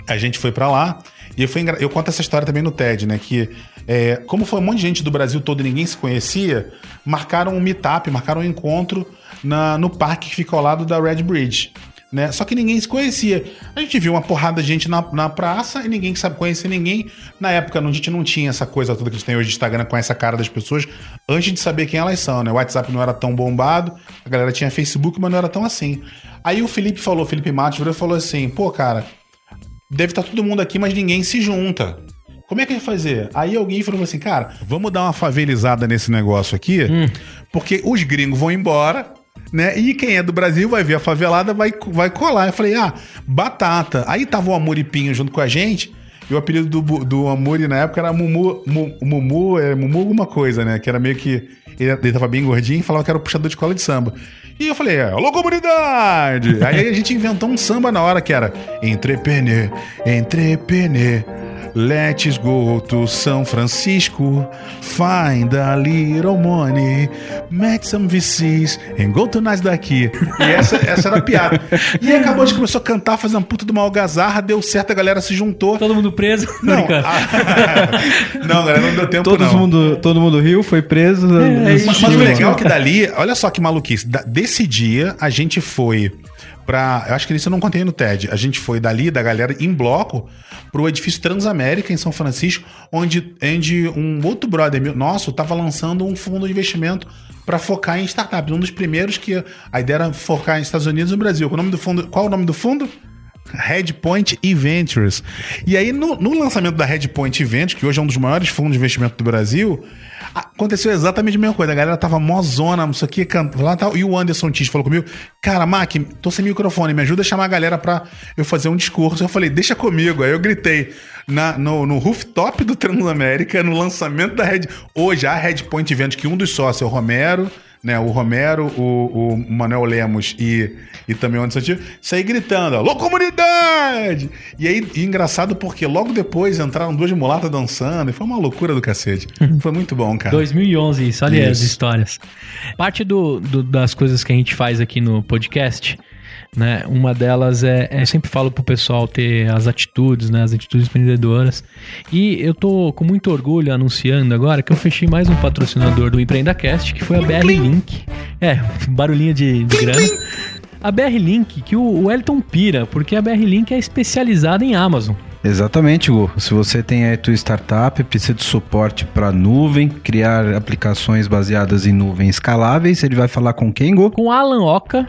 A gente foi para lá e eu, fui, eu conto essa história também no TED, né? Que é, como foi um monte de gente do Brasil todo e ninguém se conhecia, marcaram um meetup, marcaram um encontro na, no parque que fica ao lado da Red Bridge. Né? Só que ninguém se conhecia. A gente viu uma porrada de gente na, na praça e ninguém sabe conhecer ninguém. Na época, a gente não tinha essa coisa toda que a gente tem hoje de Instagram com essa cara das pessoas antes de saber quem elas são, né? O WhatsApp não era tão bombado, a galera tinha Facebook, mas não era tão assim. Aí o Felipe falou, Felipe Matos falou assim: pô, cara, deve estar tá todo mundo aqui, mas ninguém se junta. Como é que vai fazer? Aí alguém falou assim, cara, vamos dar uma favelizada nesse negócio aqui, hum. porque os gringos vão embora, né? E quem é do Brasil vai ver a favelada, vai, vai colar. Eu falei, ah, batata. Aí tava o Amoripinho junto com a gente. E o apelido do, do Amuri na época era Mumu, Mumu, é, Mumu alguma coisa, né? Que era meio que. Ele, ele tava bem gordinho e falava que era o puxador de cola de samba. E eu falei, alô comunidade! Aí a gente inventou um samba na hora que era Entrepreneur, Entrepreneur. Let's go to São Francisco, find a little money, make some VCs and go to nós daqui. E essa, essa era a piada. E aí acabou, a gente começou a cantar, fazer uma puta de uma algazarra, deu certo, a galera se juntou. Todo mundo preso? Não, a... não galera, não deu tempo todo não. Mundo, todo mundo riu, foi preso. É, mas, mas o legal é que dali, olha só que maluquice, desse dia a gente foi pra. Eu acho que isso eu não contei no TED. A gente foi dali, da galera, em bloco, pro edifício Transamérica, em São Francisco, onde, onde um outro brother nosso estava lançando um fundo de investimento para focar em startups. Um dos primeiros que a ideia era focar em Estados Unidos e no Brasil. O nome do fundo, qual o nome do fundo? Redpoint Ventures. E aí, no, no lançamento da Redpoint Ventures, que hoje é um dos maiores fundos de investimento do Brasil, aconteceu exatamente a mesma coisa. A galera tava mozona, não sei o que, lá tal. E o Anderson Tis falou comigo: Cara, Mac, tô sem microfone, me ajuda a chamar a galera pra eu fazer um discurso. Eu falei: Deixa comigo. Aí eu gritei na, no, no rooftop do Transamérica, no lançamento da Red. Hoje, a Redpoint Ventures, que um dos sócios é o Romero né, o Romero, o, o Manuel Lemos e, e também o Anderson Santiago, sair gritando, alô comunidade! E aí, e engraçado porque logo depois entraram duas mulatas dançando e foi uma loucura do cacete. Foi muito bom, cara. 2011, isso, olha as Isso. histórias. Parte do, do- das coisas que a gente faz aqui no podcast, né? Uma delas é, é- eu sempre falo pro pessoal ter as atitudes, né? As atitudes empreendedoras. E eu tô com muito orgulho anunciando agora que eu fechei mais um patrocinador do EmpreendaCast, que foi a BR Link. É, barulhinho de, de grana. A BR Link, que o, o Elton pira, porque a BR Link é especializada em Amazon. Exatamente, Gu. Se você tem aí a tua startup, precisa de suporte para nuvem, criar aplicações baseadas em nuvem escaláveis, ele vai falar com quem, Gu? com Alan Oca,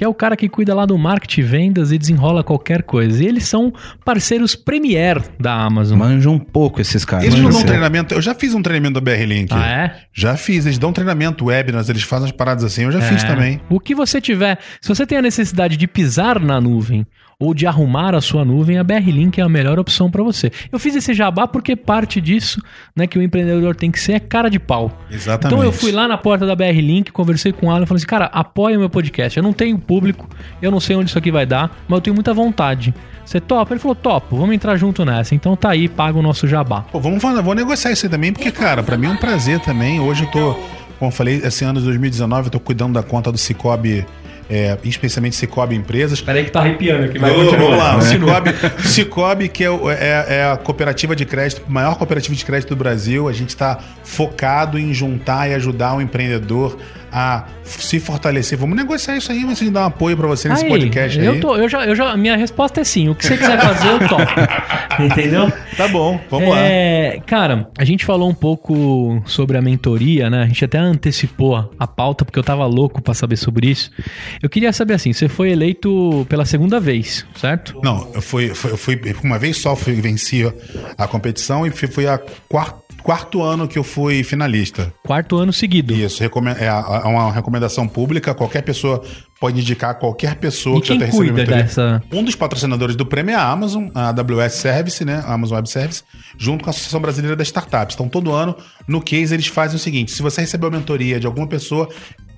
que é o cara que cuida lá do marketing vendas e desenrola qualquer coisa. E eles são parceiros premier da Amazon. Manjam um pouco esses caras. Eles não dão treinamento. Eu já fiz um treinamento da BR Link. Ah, é? Já fiz. Eles dão treinamento, webinars, eles fazem as paradas assim. Eu já fiz É. também. O que você tiver, se você tem a necessidade de pisar na nuvem ou de arrumar a sua nuvem, a BR Link é a melhor opção para você. Eu fiz esse jabá porque parte disso, né, que o empreendedor tem que ser é cara de pau. Exatamente. Então eu fui lá na porta da BR Link, conversei com o Alan e falei assim: cara, apoia o meu podcast. Eu não tenho público, eu não sei onde isso aqui vai dar, mas eu tenho muita vontade. Você topa? Ele falou: topo, vamos entrar junto nessa. Então tá aí, paga o nosso jabá. Pô, vamos falar, vou negociar isso aí também, porque, cara, pra mim é um prazer também. Hoje eu tô, como eu falei, esse ano de 2019, eu tô cuidando da conta do Cicobi, é, especialmente Cicobi Empresas. Peraí que tá arrepiando aqui, Ô, vamos lá, o Cicobi, Cicobi, que é, é- é a cooperativa de crédito, maior cooperativa de crédito do Brasil. A gente está focado em juntar e ajudar o empreendedor a se fortalecer. Vamos negociar isso aí, mas a gente dá um apoio pra você nesse Aí, podcast aí. eu, tô, eu, já, eu já, minha resposta é sim. O que você quiser fazer, eu topo. Entendeu? Tá bom, vamos lá. É, cara, a gente falou um pouco sobre a mentoria, né? A gente até antecipou a pauta porque eu tava louco pra saber sobre isso. Eu queria saber assim, você foi eleito pela segunda vez, certo? Não, eu fui, fui, eu fui uma vez só fui venci a competição e fui, fui a quarto, quarto ano que eu fui finalista. Quarto ano seguido. Isso, é é uma recomendação pública, qualquer pessoa pode indicar qualquer pessoa E que quem já tenha recebido mentoria. dessa- Um dos patrocinadores do prêmio é a Amazon, a AWS Service, né? A Amazon Web Service, junto com a Associação Brasileira das Startups. Então, todo ano, no case, eles fazem o seguinte: se você recebeu a mentoria de alguma pessoa,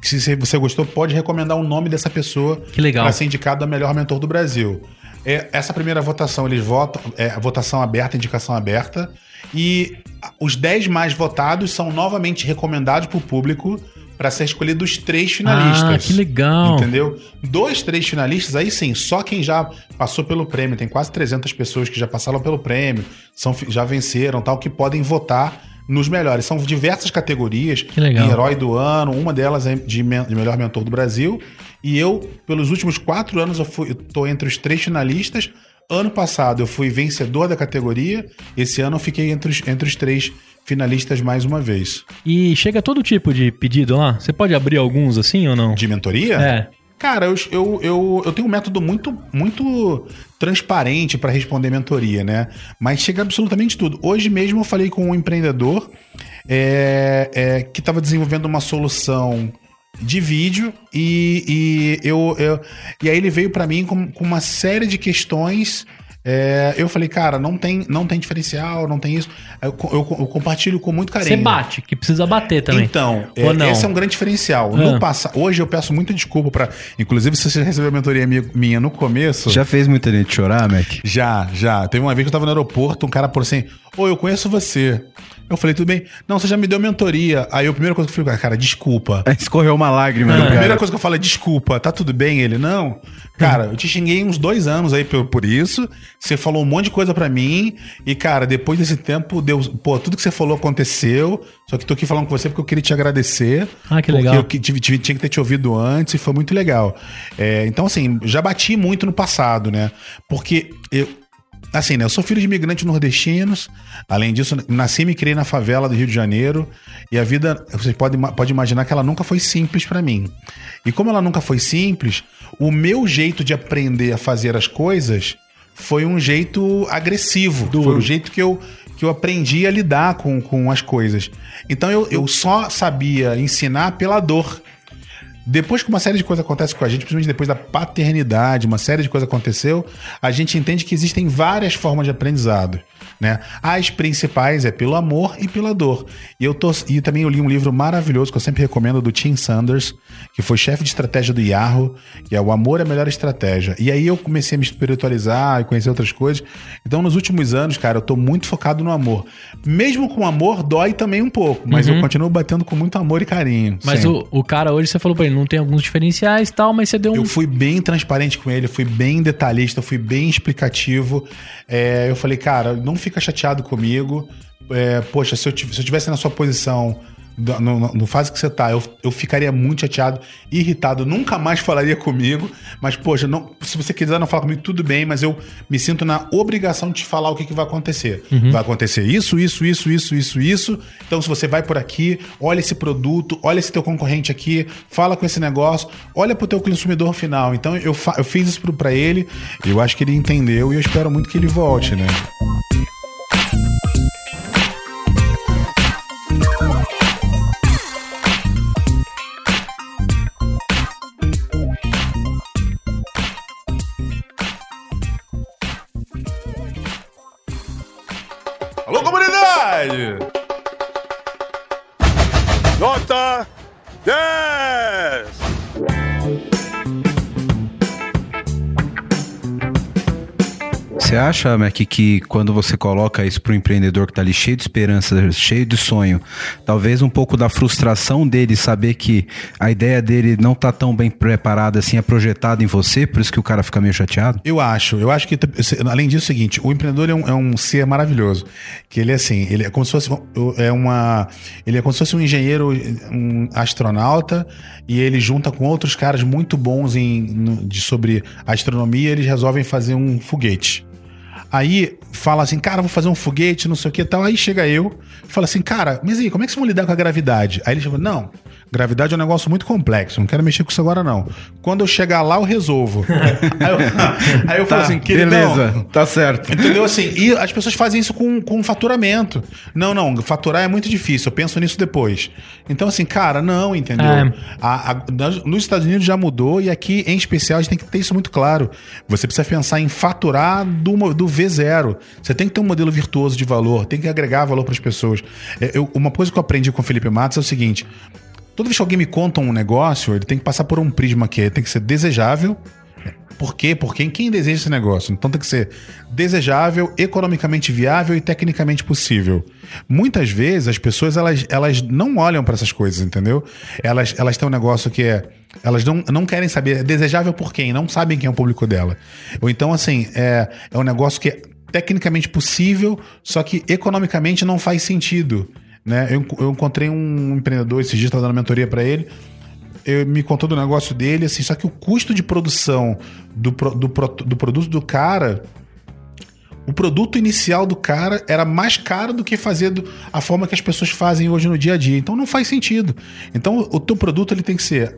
se você gostou, pode recomendar o nome dessa pessoa para ser indicado a melhor mentor do Brasil. É, essa primeira votação, eles votam, é a votação aberta, indicação aberta, e os 10 mais votados são novamente recomendados para o público para ser escolhido os três finalistas. Ah, que legal. Entendeu? Dois, três finalistas, aí sim, só quem já passou pelo prêmio, tem quase 300 pessoas que já passaram pelo prêmio, são, já venceram, tal, que podem votar nos melhores. São diversas categorias. Que legal. Em herói do ano, uma delas é de, de melhor mentor do Brasil. E eu, pelos últimos quatro anos, eu fui, eu tô entre os três finalistas. Ano passado eu fui vencedor da categoria. Esse ano eu fiquei entre os, entre os três finalistas mais uma vez. E chega todo tipo de pedido lá? Você pode abrir alguns assim ou não? De mentoria? É. Cara, eu, eu, eu, eu tenho um método muito, muito transparente para responder mentoria, né? Mas chega absolutamente tudo. Hoje mesmo eu falei com um empreendedor é, é, que estava desenvolvendo uma solução de vídeo e, e eu, eu- e aí ele veio para mim com, com uma série de questões. é, eu falei, cara, não tem, não tem diferencial, não tem isso. Eu, eu- eu compartilho com muito carinho. Você bate, que precisa bater também. Então, é, Ou não? esse é um grande diferencial. Ah. No passa... Hoje eu peço muita desculpa para, inclusive se você recebeu a mentoria mi- minha no começo, Já fez muita gente chorar, Mac? já, já. Teve uma vez que eu tava no aeroporto, um cara por assim, oi, eu conheço você. Eu falei, tudo bem? Não, você já me deu mentoria. Aí a primeira coisa que eu falei, cara, desculpa. Aí Escorreu uma lágrima. A no primeira coisa que eu falo é desculpa, tá tudo bem? Ele, não. Cara, eu te xinguei uns dois anos aí por, por isso. Você falou um monte de coisa pra mim. E, cara, depois desse tempo, deu. Pô, tudo que você falou aconteceu. Só que tô aqui falando com você porque eu queria te agradecer. Ah, que porque legal. eu que tive- tive- tinha que ter te ouvido antes e foi muito legal. É, então, assim, já bati muito no passado, né? Porque eu. Assim, né? Eu sou filho de imigrantes nordestinos. Além disso, nasci e me criei na favela do Rio de Janeiro. E a vida, você pode, ima- pode imaginar que ela nunca foi simples pra mim. E como ela nunca foi simples, o meu jeito de aprender a fazer as coisas foi um jeito agressivo. Foi o jeito que eu, que eu aprendi a lidar com, com as coisas. Então eu, eu só sabia ensinar pela dor. Depois que uma série de coisas acontece com a gente, principalmente depois da paternidade, uma série de coisas aconteceu, a gente entende que existem várias formas de aprendizado. Né? As principais é pelo amor e pela dor. E eu tô e também eu li um livro maravilhoso que eu sempre recomendo do Tim Sanders, que foi chefe de estratégia do Yahoo, que é O Amor é a Melhor Estratégia. E aí eu comecei a me espiritualizar e conhecer outras coisas. Então nos últimos anos, cara, eu tô muito focado no amor. Mesmo com amor dói também um pouco, mas eu continuo batendo com muito amor e carinho. Uhum. Mas sempre. o, o cara hoje, você falou pra ele, não tem alguns diferenciais e tal, mas você deu um... Eu fui bem transparente com ele, fui bem detalhista, fui bem explicativo. É, eu falei, cara, não fica chateado comigo. É, poxa, se eu, se eu tivesse na sua posição, no, no- no fase que você tá, eu, eu ficaria muito chateado, irritado, nunca mais falaria comigo. Mas, poxa, não, se você quiser não falar comigo, tudo bem, mas eu me sinto na obrigação de te falar o que, que vai acontecer. Vai acontecer isso, isso, isso, isso, isso, isso. Então, se você vai por aqui, olha esse produto, olha esse teu concorrente aqui, fala com esse negócio, olha pro teu consumidor final. Então, eu, eu fiz isso pra ele, eu acho que ele entendeu e eu espero muito que ele volte, né? Comunidade! Você acha, Mac, que quando você coloca isso pro empreendedor que tá ali cheio de esperança, cheio de sonho, talvez um pouco da frustração dele saber que a ideia dele não tá tão bem preparada assim, é projetada em você, por isso que o cara fica meio chateado? Eu acho, eu acho que, além disso, é o seguinte, o empreendedor é um, é um ser maravilhoso. Que ele é assim, ele é como se fosse é uma. Ele é como se fosse um engenheiro, um astronauta, e ele junta com outros caras muito bons em, no- de, sobre astronomia, eles resolvem fazer um foguete. Aí fala assim, cara, vou fazer um foguete, não sei o que e tal. Aí chega eu, fala assim, cara, mas aí, como é que vocês vão lidar com a gravidade? Aí ele chegou, não, gravidade é um negócio muito complexo, não quero mexer com isso agora não. Quando eu chegar lá, eu resolvo. aí eu, aí eu falo assim, queridão, beleza, tá certo. Entendeu? Assim, e as pessoas fazem isso com, com faturamento. Não, não, faturar é muito difícil, eu penso nisso depois. Então, assim, cara, não, entendeu? É. A- a- nos Estados Unidos já mudou e aqui, em especial, a gente tem que ter isso muito claro. Você precisa pensar em faturar do, do V0. Você tem que ter um modelo virtuoso de valor, tem que agregar valor para as pessoas. É, eu- uma coisa que eu aprendi com o Felipe Matos é o seguinte: toda vez que alguém me conta um negócio, ele tem que passar por um prisma que é, tem que ser desejável. Por quê? Porque quem deseja esse negócio? Então tem que ser desejável, economicamente viável e tecnicamente possível. Muitas vezes as pessoas elas, elas não olham para essas coisas, entendeu? Elas, elas têm um negócio que é. Elas não, não querem saber. É desejável por quem? Não sabem quem é o público dela. Ou então, assim, é, é um negócio que é tecnicamente possível, só que economicamente não faz sentido. Né? Eu, eu encontrei um empreendedor esses dias, estava dando mentoria para ele eu, me contou do negócio dele, assim, só que o custo de produção do, do, do produto do cara. O produto inicial do cara era mais caro do que fazer do- a forma que as pessoas fazem hoje no dia a dia. Então não faz sentido. Então o teu produto ele tem que ser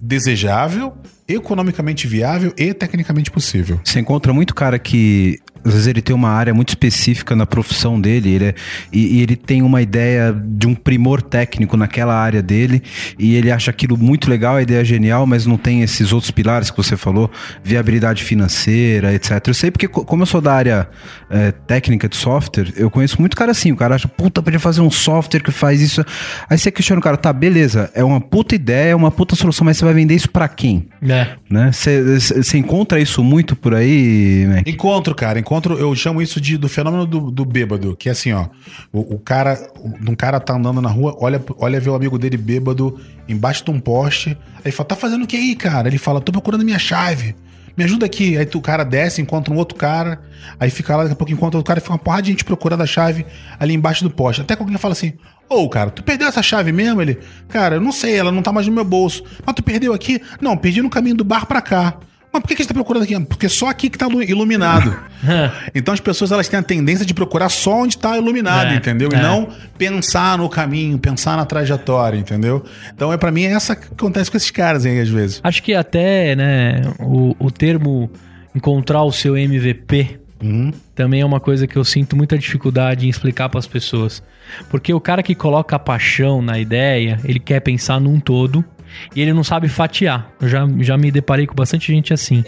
desejável, economicamente viável e tecnicamente possível. Você encontra muito cara que às vezes ele tem uma área muito específica na profissão dele, ele é- e, e ele tem uma ideia de um primor técnico naquela área dele, e ele acha aquilo muito legal, a ideia é genial, mas não tem esses outros pilares que você falou, viabilidade financeira, etc. Eu sei porque, co- como eu sou da área é, técnica de software, eu conheço muito cara assim, o cara acha, puta, podia fazer um software que faz isso. Aí você questiona o cara, tá, beleza, é uma puta ideia, é uma puta solução, mas você vai vender isso pra quem? É. né? Você encontra isso muito por aí, Mac? Encontro, cara, encontro, eu chamo isso de, do fenômeno do, do bêbado, que é assim, ó. O, o cara, um cara tá andando na rua, olha, olha ver o amigo dele bêbado embaixo de um poste, aí fala, tá fazendo o que aí, cara? Ele fala, tô procurando minha chave. Me ajuda aqui. Aí tu- o cara desce, encontra um outro cara, aí fica lá, daqui a pouco encontra outro cara e fica uma porrada de gente procurando a chave ali embaixo do poste. Até que alguém fala assim: Ô, cara, tu perdeu essa chave mesmo? Ele, cara, eu não sei, ela não tá mais no meu bolso. Mas tu perdeu aqui? Não, perdi no caminho do bar pra cá. Mas por que, que você tá procurando aqui? Porque só aqui que tá lu- iluminado. então as pessoas elas têm a tendência de procurar só onde tá iluminado, É, entendeu? E é. não pensar no caminho, pensar na trajetória, entendeu? Então é para mim é essa que acontece com esses caras aí às vezes. Acho que até, né, o, o termo encontrar o seu MVP Uhum. também é uma coisa que eu sinto muita dificuldade em explicar para as pessoas. Porque o cara que coloca a paixão na ideia, ele quer pensar num todo e ele não sabe fatiar. Eu já, já me deparei com bastante gente assim.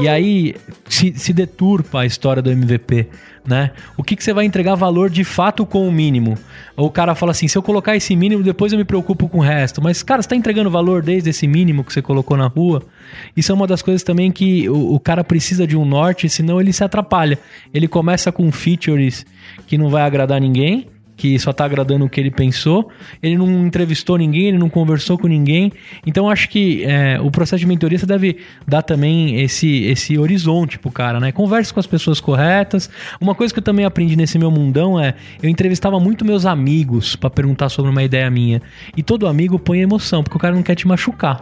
E aí se, se deturpa a história do MVP, né? O que, que você vai entregar valor de fato com o mínimo? Ou o cara fala assim, se eu colocar esse mínimo, depois eu me preocupo com o resto. Mas, cara, você tá entregando valor desde esse mínimo que você colocou na rua? Isso é uma das coisas também que o, o cara precisa de um norte, senão ele se atrapalha. Ele começa com features que não vai agradar ninguém, que só tá agradando o que ele pensou. Ele não entrevistou ninguém, ele não conversou com ninguém. Então acho que é, o processo de mentoria você deve dar também esse, esse horizonte pro cara, né? Converse com as pessoas corretas. Uma coisa que eu também aprendi nesse meu mundão é eu entrevistava muito meus amigos para perguntar sobre uma ideia minha. E todo amigo põe emoção, porque o cara não quer te machucar.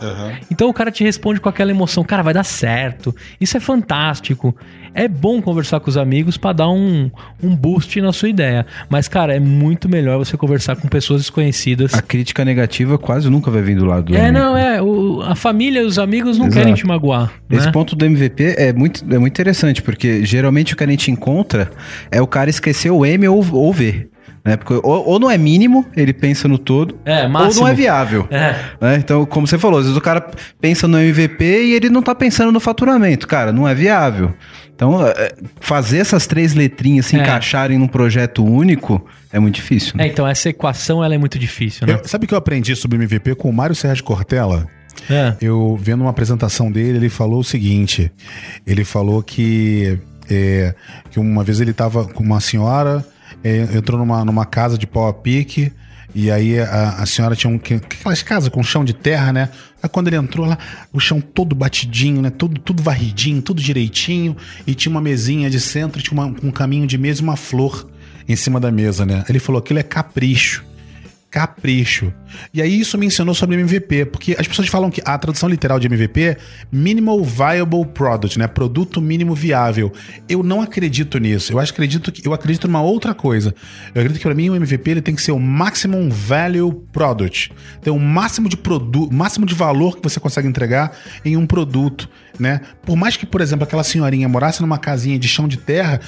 Então o cara te responde com aquela emoção, cara, vai dar certo. Isso é fantástico. É bom conversar com os amigos para dar um, um boost na sua ideia. Mas, cara, é muito melhor você conversar com pessoas desconhecidas. A crítica negativa quase nunca vai vir do lado do É, amigo. não, é. o- a família e os amigos não Exato. querem te magoar. Esse né? ponto do MVP é muito, é muito interessante, porque geralmente o que a gente encontra é o cara esquecer o M ou, ou V. Né? Porque ou, ou não é mínimo, ele pensa no todo, É, ou não é viável. É. né? Então, como você falou, às vezes o cara pensa no MVP e ele não tá pensando no faturamento. Cara, não é viável. Então, é, fazer essas três letrinhas se É. encaixarem num projeto único é muito difícil. né? É, então essa equação ela é muito difícil, né? Eu- sabe o que eu aprendi sobre o MVP com o Mário Sérgio Cortella? É. Eu vendo uma apresentação dele, ele falou o seguinte: ele falou que, é, que uma vez ele estava com uma senhora, é, entrou numa, numa casa de pau a pique. E aí a, a senhora tinha um, que- aquelas casas com chão de terra, né? Aí quando ele entrou lá, o chão todo batidinho, né? Tudo, tudo varridinho, tudo direitinho. E tinha uma mesinha de centro, tinha uma- um caminho de mesa e uma flor em cima da mesa, né? Ele falou: aquilo é capricho capricho. E aí isso me ensinou sobre MVP, porque as pessoas falam que a tradução literal de MVP é Minimal Viable Product, né? Produto mínimo viável. Eu não acredito nisso. Eu acredito que eu acredito numa outra coisa. Eu acredito que para mim o MVP ele tem que ser o Maximum Value Product. Tem o máximo de produto, máximo de valor que você consegue entregar em um produto, né? Por mais que, por exemplo, aquela senhorinha morasse numa casinha de chão de terra,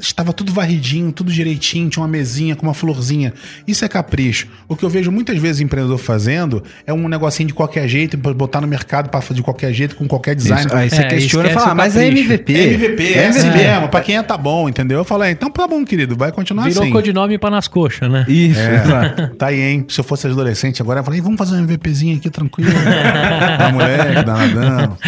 estava tudo varridinho, tudo direitinho, tinha uma mesinha com uma florzinha. Isso é capricho. O que eu vejo muitas vezes o empreendedor fazendo é um negocinho de qualquer jeito, botar no mercado para fazer de qualquer jeito, com qualquer design. Isso. Aí você É, questiona e esquece fala, ah, mas é. MVP. É MVP, é assim MVP. mesmo. Pra quem é, tá bom, entendeu? Eu falei, então tá bom, querido, vai continuar Virou assim. codinome pra nas coxas, né? Isso, exato. É, tá aí, hein? Se eu fosse adolescente agora, eu falei, vamos fazer um MVPzinho aqui tranquilo. da moleque, da nadando.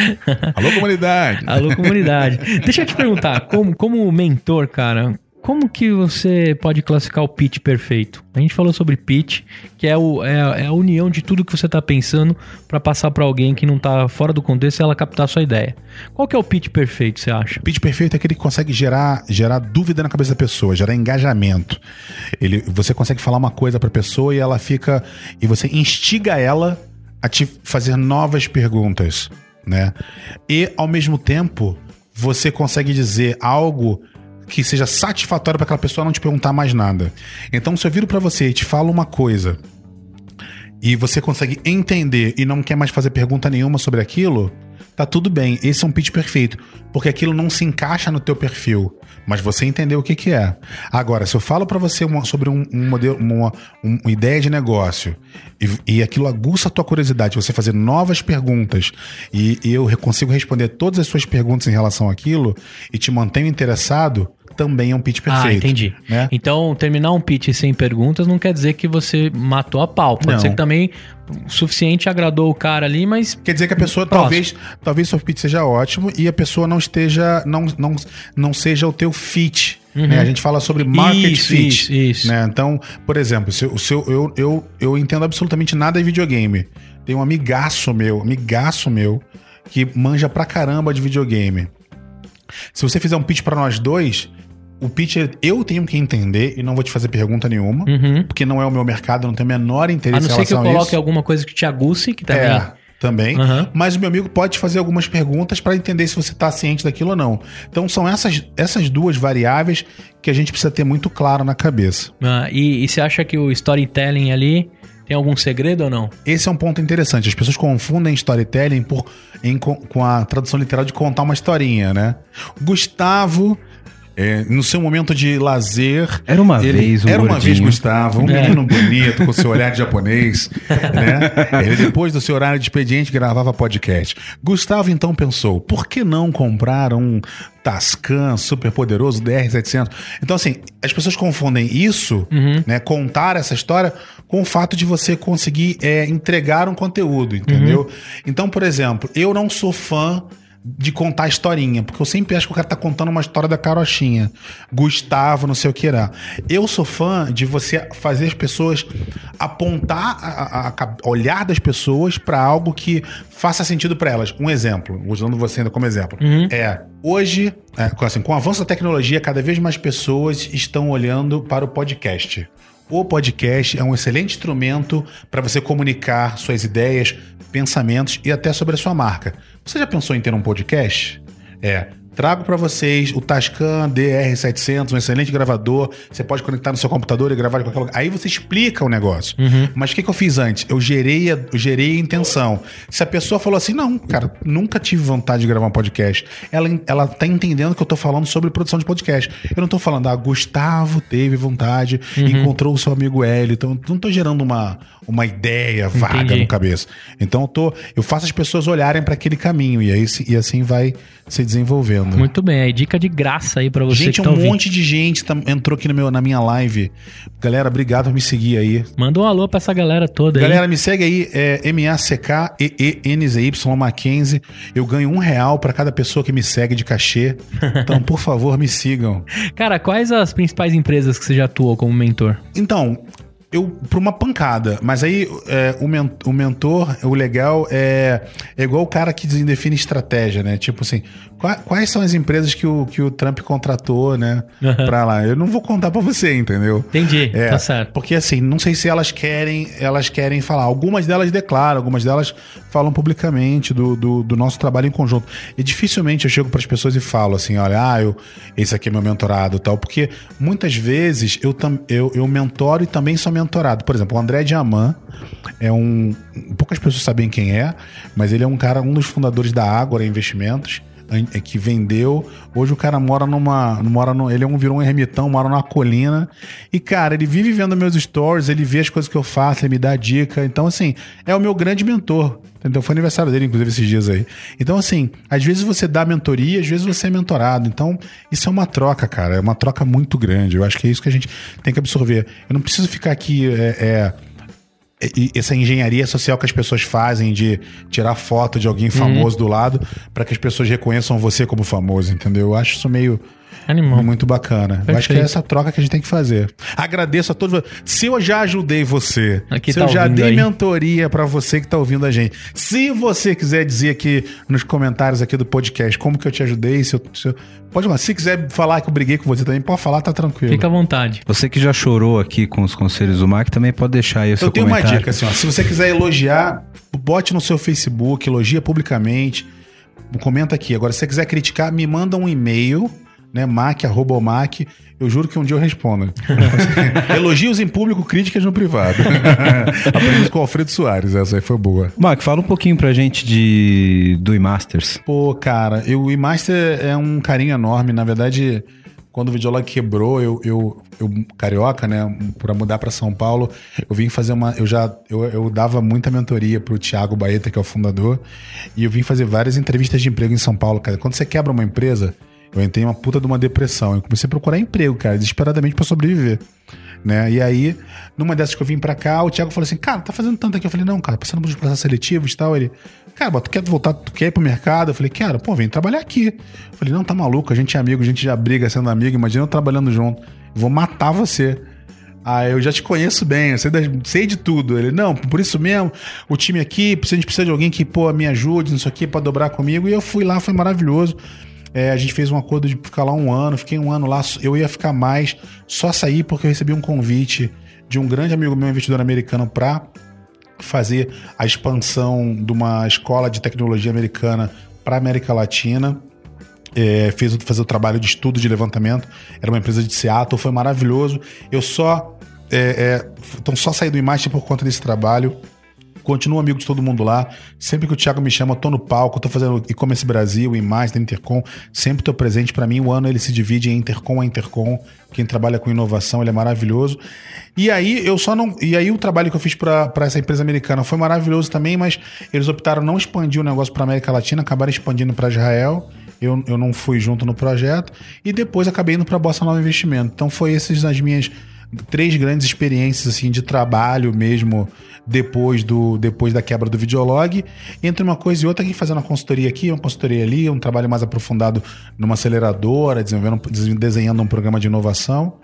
Alô, comunidade. Alô, comunidade. Deixa eu te perguntar, como, como mentor, cara, como que você pode classificar o pitch perfeito? A gente falou sobre pitch, que é, o, é, é a união de tudo que você tá pensando pra passar pra alguém que não tá fora do contexto e ela captar a sua ideia. Qual que é o pitch perfeito, você acha? Pitch perfeito é aquele que consegue gerar, gerar dúvida na cabeça da pessoa, gerar engajamento. Ele, você consegue falar uma coisa pra pessoa e ela fica. E você instiga ela a te fazer novas perguntas, né? E, ao mesmo tempo, você consegue dizer algo que seja satisfatório para aquela pessoa não te perguntar mais nada. Então, se eu viro pra você e te falo uma coisa e você consegue entender e não quer mais fazer pergunta nenhuma sobre aquilo, tá tudo bem. Esse é um pitch perfeito, porque aquilo não se encaixa no teu perfil, mas você entendeu o que que é. Agora, se eu falo pra você uma- sobre um, um modelo, uma, um- uma ideia de negócio e, e aquilo aguça a tua curiosidade, você fazer novas perguntas e, e eu consigo responder todas as suas perguntas em relação àquilo e te mantenho interessado, também é um pitch perfeito. Ah, entendi. né? Então, terminar um pitch sem perguntas não quer dizer que você matou a pau. Pode Não. ser que também o suficiente agradou o cara ali, mas Quer dizer que a pessoa Próximo. talvez, talvez seu pitch seja ótimo e a pessoa não esteja, não, não, não seja o teu fit. Né? A gente fala sobre market Uhum. Isso, fit. isso, isso. Né? Então, por exemplo, se, o seu, eu, eu, eu entendo absolutamente nada de videogame. Tem um amigaço meu, amigaço meu, que manja pra caramba de videogame. Se você fizer um pitch pra nós dois, o pitch é- eu tenho que entender e não vou te fazer pergunta nenhuma, Uhum. porque não é o meu mercado, eu não tenho o menor a interesse não em ser que eu relação a coloque isso. alguma coisa que te aguce, que também. É, também. Aham. Mas o meu amigo pode te fazer algumas perguntas para entender se você está ciente daquilo ou não. Então são essas, essas duas variáveis que a gente precisa ter muito claro na cabeça. Ah, e, e você acha que o storytelling ali tem algum segredo ou não? Esse é um ponto interessante. As pessoas confundem storytelling por, em co- com a tradução literal de contar uma historinha, né? Gustavo É, no seu momento de lazer. Era uma vez um Era uma gordinho. vez, Gustavo, um É. menino bonito, com seu olhar de japonês. né? Ele, depois do seu horário de expediente, gravava podcast. Gustavo então pensou: por que não comprar um Tascan super poderoso DR700? Então, assim, as pessoas confundem isso, né? Contar essa história com o fato de você conseguir é, entregar um conteúdo, entendeu? Então, por exemplo, eu não sou fã de contar historinha, porque eu sempre acho que o cara tá contando uma história da carochinha. Gustavo, não sei o que era. Eu sou fã de você fazer as pessoas apontar a, a- a- olhar das pessoas para algo que faça sentido para elas. Um exemplo, usando você ainda como exemplo, é hoje, é, com- assim, com o avanço da tecnologia, cada vez mais pessoas estão olhando para o podcast. O podcast é um excelente instrumento para você comunicar suas ideias, pensamentos e até sobre a sua marca. Você já pensou em ter um podcast? É. Trago para vocês o Tascam DR700, um excelente gravador. Você pode conectar no seu computador e gravar de qualquer lugar. Aí você explica o negócio. Mas o que, que eu fiz antes? Eu gerei, a, eu gerei a intenção. Se a pessoa falou assim, não, cara, nunca tive vontade de gravar um podcast, ela, ela tá entendendo que eu tô falando sobre produção de podcast. Eu não tô falando, ah, Gustavo teve vontade, encontrou o seu amigo Hélio. Então, eu não tô gerando uma, uma ideia vaga Entendi. no cabeça. Então, eu, tô, eu faço as pessoas olharem para aquele caminho e, aí, e assim vai se desenvolvendo. Muito bem, aí dica de graça aí pra você Gente, tá um ouvindo. monte de gente tam- entrou aqui no meu, na minha live. Galera, obrigado por me seguir aí. Manda um alô pra essa galera toda aí. Galera, me segue aí, é M-A-C-K-E-E-N-Z-Y Mackenzie. Eu ganho um real pra cada pessoa que me segue de cachê. Então, por favor, me sigam. Cara, quais as principais empresas que você já atuou como mentor? Então, eu pra uma pancada, mas aí é, o, men- o mentor, o legal é, é igual o cara que define estratégia, né? Tipo assim, quais são as empresas que o, que o Trump contratou, né? Aham. Pra lá. Eu não vou contar pra você, entendeu? Entendi, É, tá certo. Porque assim, não sei se elas querem, elas querem falar. Algumas delas declaram, algumas delas falam publicamente do, do, do nosso trabalho em conjunto. E dificilmente eu chego para as pessoas e falo assim, olha, ah, eu, esse aqui é meu mentorado e tal. Porque muitas vezes eu, tam, eu, eu mentoro e também sou mentorado. Por exemplo, o André Diamant é um. Poucas pessoas sabem quem é, mas ele é um cara, um dos fundadores da Ágora Investimentos que vendeu. Hoje o cara mora numa. mora no, ele é um, virou um ermitão, mora numa colina. E, cara, ele vive vendo meus stories, ele vê as coisas que eu faço, ele me dá dica. Então, assim, é o meu grande mentor. Entendeu? Foi aniversário dele, inclusive, esses dias aí. Então, assim, às vezes você dá mentoria, às vezes você é mentorado. Então, isso é uma troca, cara. É uma troca muito grande. Eu acho que é isso que a gente tem que absorver. Eu não preciso ficar aqui. é, é, essa engenharia social que as pessoas fazem de tirar foto de alguém famoso do lado para que as pessoas reconheçam você como famoso, entendeu? Eu acho isso meio Animal. muito bacana. Eu acho que é essa troca que a gente tem que fazer. Agradeço a todos. Se eu já ajudei você, Aqui se tá eu já dei aí. mentoria para você que tá ouvindo a gente, se você quiser dizer aqui nos comentários aqui do podcast como que eu te ajudei, se eu, se eu- pode falar. Se quiser falar que eu briguei com você também, pode falar, tá tranquilo. Fica à vontade. Você que já chorou aqui com os conselhos do Mac também pode deixar aí o seu Eu tenho uma comentário. dica, assim, ó. Se você quiser elogiar, bote no seu Facebook, elogia publicamente. Comenta aqui. Agora, se você quiser criticar, me manda um e-mail, né? Mac, arroba Mac. Eu juro que um dia eu respondo. Elogios em público, críticas no privado. Aprendi isso com o Alfredo Soares, essa aí foi boa. Mac, fala um pouquinho pra gente de do iMasters. Pô, cara, eu, o iMaster é um carinho enorme. Na verdade, quando o videolog quebrou, eu, eu, eu carioca, né, pra mudar pra São Paulo, eu vim fazer uma. Eu já eu, eu dava muita mentoria pro Thiago Baeta, que é o fundador, e eu vim fazer várias entrevistas de emprego em São Paulo, cara. Quando você quebra uma empresa, eu entrei uma puta de uma depressão. Eu comecei a procurar emprego, cara, desesperadamente pra sobreviver. Né? E aí, numa dessas que eu vim pra cá, o Thiago falou assim: Cara, tá fazendo tanto aqui. Eu falei: Não, cara, passando por processos seletivos e tal. Ele, Cara, tu quer voltar, tu quer ir pro mercado? Eu falei: Quero, pô, vem trabalhar aqui. Eu falei: Não, tá maluco, a gente é amigo, a gente já briga sendo amigo. Imagina eu trabalhando junto. Vou matar você. Ah, eu já te conheço bem, eu sei, sei de tudo. Ele, não, por isso mesmo, o time aqui, a gente precisa de alguém que, pô, me ajude, isso aqui, pra dobrar comigo. E eu fui lá, foi maravilhoso. É, a gente fez um acordo de ficar lá um ano, fiquei um ano lá, eu ia ficar mais, só saí porque eu recebi um convite de um grande amigo meu, investidor americano, pra fazer a expansão de uma escola de tecnologia americana para América Latina. É, fez fazer o trabalho de estudo de levantamento. Era uma empresa de Seattle, foi maravilhoso. Eu só. É, é, então, só saí do Imagem por conta desse trabalho. Continuo amigo de todo mundo lá. Sempre que o Thiago me chama, eu tô no palco, eu tô fazendo e-commerce Brasil, e mais da Intercom. Sempre tô presente. Para mim, o ano ele se divide em Intercom a Intercom. Quem trabalha com inovação, ele é maravilhoso. E aí, eu só não. E aí, o trabalho que eu fiz para essa empresa americana foi maravilhoso também, mas eles optaram não expandir o negócio para América Latina, acabaram expandindo para Israel. Eu, eu não fui junto no projeto. E depois acabei indo para Bossa Nova Investimento. Então, foi essas as minhas três grandes experiências assim de trabalho mesmo depois do depois da quebra do videolog entre uma coisa e outra aqui fazendo uma consultoria aqui uma consultoria ali um trabalho mais aprofundado numa aceleradora desenvolvendo desenhando um programa de inovação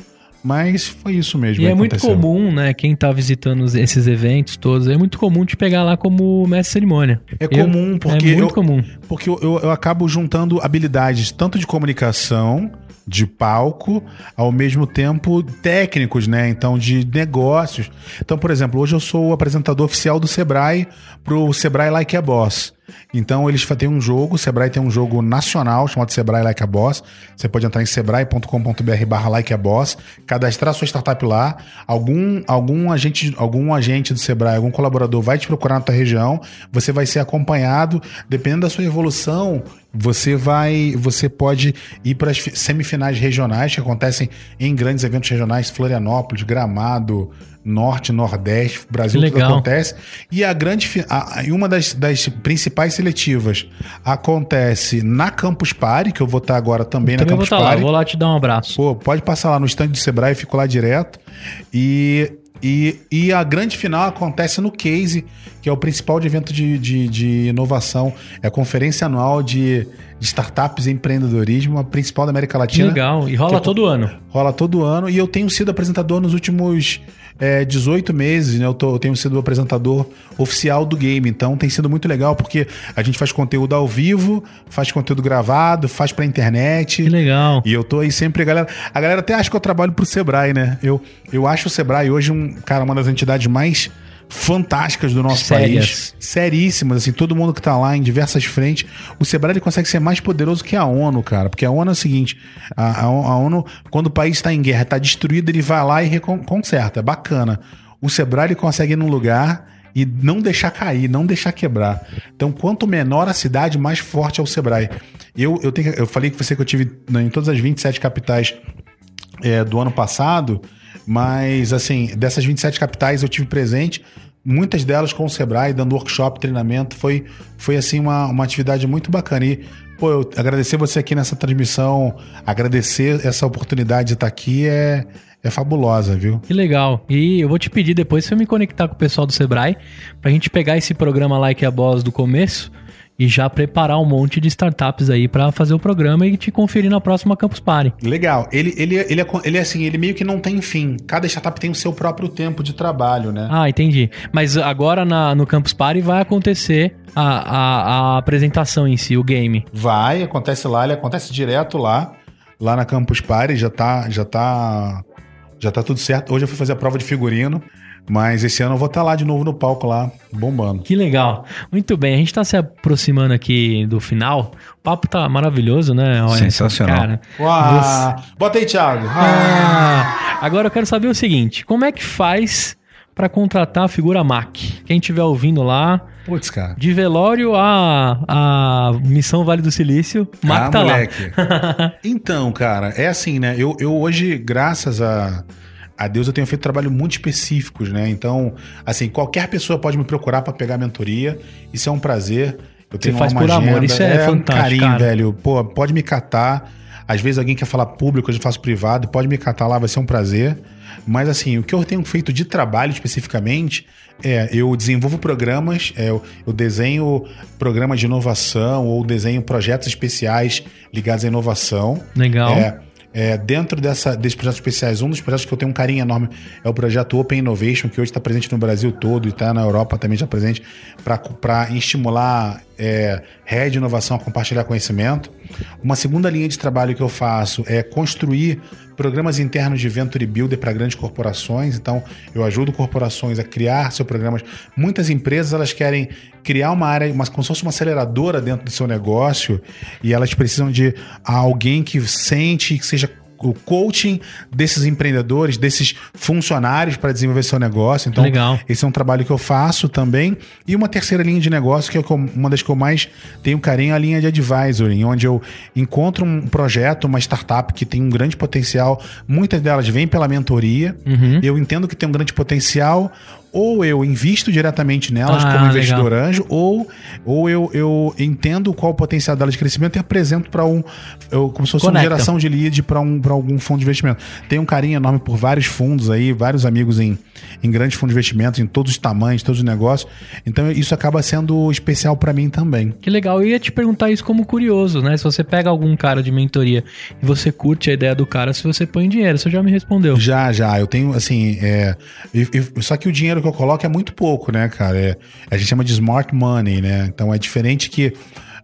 mas foi isso mesmo E é muito comum, né? Quem tá visitando esses eventos todos, é muito comum te pegar lá como mestre cerimônia. É Eu- comum, porque É muito eu- comum. Porque eu, eu, eu acabo juntando habilidades tanto de comunicação, de palco, ao mesmo tempo técnicos, né? Então, de negócios. Então, por exemplo, hoje eu sou o apresentador oficial do Sebrae pro Sebrae Like a Boss. Então, eles têm um jogo, o Sebrae tem um jogo nacional chamado Sebrae Like a Boss. Você pode entrar em sebrae.com.br barra Like a Boss, cadastrar sua startup lá. Algum, algum, agente, algum agente do Sebrae, algum colaborador vai te procurar na tua região. Você vai ser acompanhado. Dependendo da sua evolução, você vai, você pode ir para as fi- semifinais regionais que acontecem em grandes eventos regionais, Florianópolis, Gramado, Norte, Nordeste, Brasil tudo acontece. E a grande, a- e uma das, das principais seletivas acontece na Campus Party, que eu vou estar agora também, Também na vou Campus lá, Party. vou lá te dar um abraço. Pô, pode passar lá no stand do Sebrae, eu fico lá direto. E, e, e a grande final acontece no Case, que é o principal de evento de, de, de inovação. É a conferência anual de, de startups e empreendedorismo, a principal da América Que Latina. legal. E rola é- todo ano. Rola todo ano. E eu tenho sido apresentador nos últimos é, 18 meses, né? Eu, tô- eu tenho sido o apresentador oficial do game. Então tem sido muito legal, porque a gente faz conteúdo ao vivo, faz conteúdo gravado, faz pra internet. Que legal. E eu tô aí sempre, a galera. A galera até acha que eu trabalho pro Sebrae, né? Eu, eu acho o Sebrae hoje um, cara, uma das entidades mais fantásticas do nosso Sérias. país. Seríssimas, assim, todo mundo que tá lá em diversas frentes. O Sebrae ele consegue ser mais poderoso que a ONU, cara. Porque a ONU é o seguinte: a, a, ONU, quando o país está em guerra, tá destruído, ele vai lá e conserta. É bacana. O Sebrae ele consegue ir num lugar e não deixar cair, não deixar quebrar. Então, quanto menor a cidade, mais forte é o Sebrae. Eu, eu, tenho, eu falei que você que eu tive né, em todas as 27 capitais é, do ano passado, mas assim, dessas 27 capitais eu tive presente, muitas delas com o Sebrae, dando workshop, treinamento, foi, foi assim uma, uma atividade muito bacana. E, pô, eu agradecer você aqui nessa transmissão, agradecer essa oportunidade de estar aqui é, é fabulosa, viu? Que legal. E eu vou te pedir depois pra você me conectar com o pessoal do Sebrae pra gente pegar esse programa Like a Boss do começo e já preparar um monte de startups aí pra fazer o programa e te conferir na próxima Campus Party. Legal. Ele, ele, ele, é, ele é assim, ele meio que não tem fim. Cada startup tem o seu próprio tempo de trabalho, né? Ah, entendi. Mas agora na- no Campus Party vai acontecer a, a, a apresentação em si, o game. Vai, acontece lá, ele acontece direto lá, lá na Campus Party, já tá, já tá, já tá tudo certo. Hoje eu fui fazer a prova de figurino, mas esse ano eu vou estar lá de novo no palco lá, bombando. Que legal. Muito bem, a gente tá se aproximando aqui do final. O papo tá maravilhoso, né? Olha, Sensacional. Cara, Uau! Bota aí, Thiago. Ah, agora eu quero saber o seguinte: como é que faz pra contratar a figura Mac? Quem estiver ouvindo lá, Putz, cara. de velório a, a Missão Vale do Silício, Mac Ah, tá moleque. Então, cara, é assim, né? Eu, eu hoje, graças a, a Deus, eu tenho feito trabalho muito específicos, né? Então, assim, qualquer pessoa pode me procurar pra pegar mentoria. Isso é um prazer. Eu tenho faz uma por amor, agenda. isso é um fantástico, carinho, cara. velho. Pô, pode me catar. Às vezes alguém quer falar público, eu faço privado, pode me catar lá, vai ser um prazer. Mas assim, o que eu tenho feito de trabalho especificamente é eu desenvolvo programas, é, eu, eu desenho programas de inovação ou desenho projetos especiais ligados à inovação. Legal. É, é, dentro dessa, desses projetos especiais, um dos projetos que eu tenho um carinho enorme é o projeto Open Innovation, que hoje está presente no Brasil todo e está na Europa também já presente, para estimular é, rede de inovação a compartilhar conhecimento. Uma segunda linha de trabalho que eu faço é construir programas internos de Venture Builder para grandes corporações. Então, eu ajudo corporações a criar seus programas. Muitas empresas elas querem criar uma área, uma, como se fosse uma aceleradora dentro do seu negócio, e elas precisam de alguém que sente, que seja o coaching desses empreendedores, desses funcionários para desenvolver seu negócio. Então, Legal. esse é um trabalho que eu faço também. E uma terceira linha de negócio, que é uma das que eu mais tenho carinho, é a linha de advisory, onde eu encontro um projeto, uma startup que tem um grande potencial. Muitas delas vêm pela mentoria. Uhum. Eu entendo que tem um grande potencial. Ou eu invisto diretamente nelas Ah, como investidor legal. anjo, ou, ou eu, eu entendo qual o potencial delas de crescimento e apresento para um. Eu, como se fosse uma Conecta. geração de lead para um, pra algum fundo de investimento. Tenho um carinho enorme por vários fundos aí, vários amigos em, em grandes fundos de investimento, em todos os tamanhos, todos os negócios. Então isso acaba sendo especial para mim também. Que legal, eu ia te perguntar isso como curioso, né? Se você pega algum cara de mentoria e você curte a ideia do cara, se você põe dinheiro, você já me respondeu. Já, já. Eu tenho, assim, é, só que o dinheiro que eu coloco é muito pouco, né, cara? É, a gente chama de smart money, né? Então é diferente que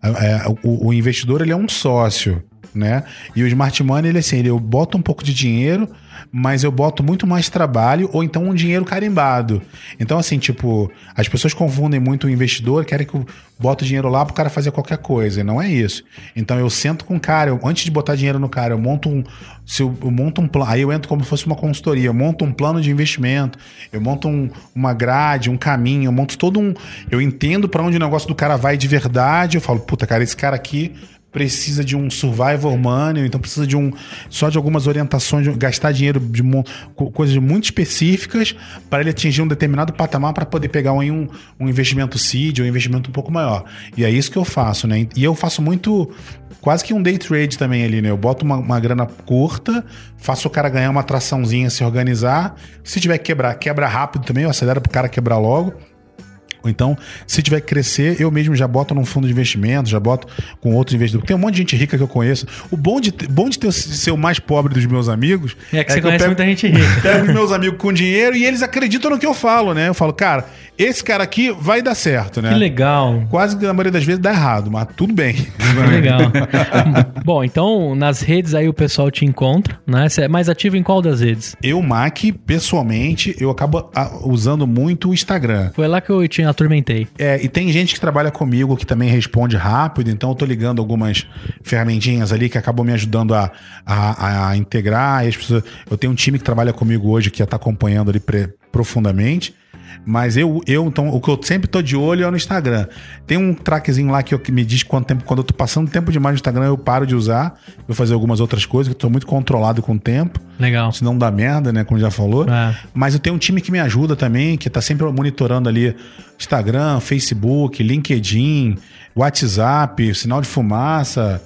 é, é, o, o investidor, ele é um sócio, né? E o smart money, ele assim, ele, eu boto um pouco de dinheiro, mas eu boto muito mais trabalho ou então um dinheiro carimbado. Então, assim, tipo, as pessoas confundem muito o investidor, querem que eu bote dinheiro lá pro cara fazer qualquer coisa. E não é isso. Então, eu sento com o cara, eu- antes de botar dinheiro no cara, eu monto um. Se eu, eu monto um plano. Aí eu entro como se fosse uma consultoria. Eu monto um plano de investimento, eu monto um- uma grade, um caminho, eu monto todo um. Eu entendo para onde o negócio do cara vai de verdade. Eu falo, puta, cara, esse cara aqui precisa de um survival money, então precisa de um só de algumas orientações, de gastar dinheiro de coisas muito específicas para ele atingir um determinado patamar para poder pegar um, um, investimento seed ou um investimento um pouco maior. E é isso que eu faço, né? E eu faço muito quase que um day trade também ali, né? Eu boto uma, uma grana curta, faço o cara ganhar uma traçãozinha, se organizar. Se tiver que quebrar, quebra rápido também, eu acelero pro cara quebrar logo. Ou então, se tiver que crescer, eu mesmo já boto num fundo de investimento, já boto com outros investidores. Tem um monte de gente rica que eu conheço. O bom de, bom de ter, ser o mais pobre dos meus amigos É que você eu conhece muita gente rica. Pego meus amigos com dinheiro e eles acreditam no que eu falo, né? Eu falo, cara, esse cara aqui vai dar certo, né? Que legal. Quase que na maioria das vezes dá errado, mas tudo bem. Que legal. Bom, então nas redes aí o pessoal te encontra, né? Você é mais ativo em qual das redes? Eu, Mac, pessoalmente, eu acabo ah, usando muito o Instagram. Foi lá que eu te atormentei. É, e tem gente que trabalha comigo que também responde rápido, então eu tô ligando algumas ferramentinhas ali que acabam me ajudando a, a, a integrar. as pessoas- eu tenho um time que trabalha comigo hoje que está acompanhando ali pre- profundamente. Mas eu, eu, então, o que eu sempre tô de olho é no Instagram. Tem um trackzinho lá que, eu- que me diz quanto tempo, quando eu tô passando tempo demais no Instagram, eu paro de usar. Vou fazer algumas outras coisas, que eu tô muito controlado com o tempo. Legal. Senão dá merda, né? Como já falou. É. Mas eu tenho um time que me ajuda também, que tá sempre monitorando ali Instagram, Facebook, LinkedIn, WhatsApp, sinal de fumaça,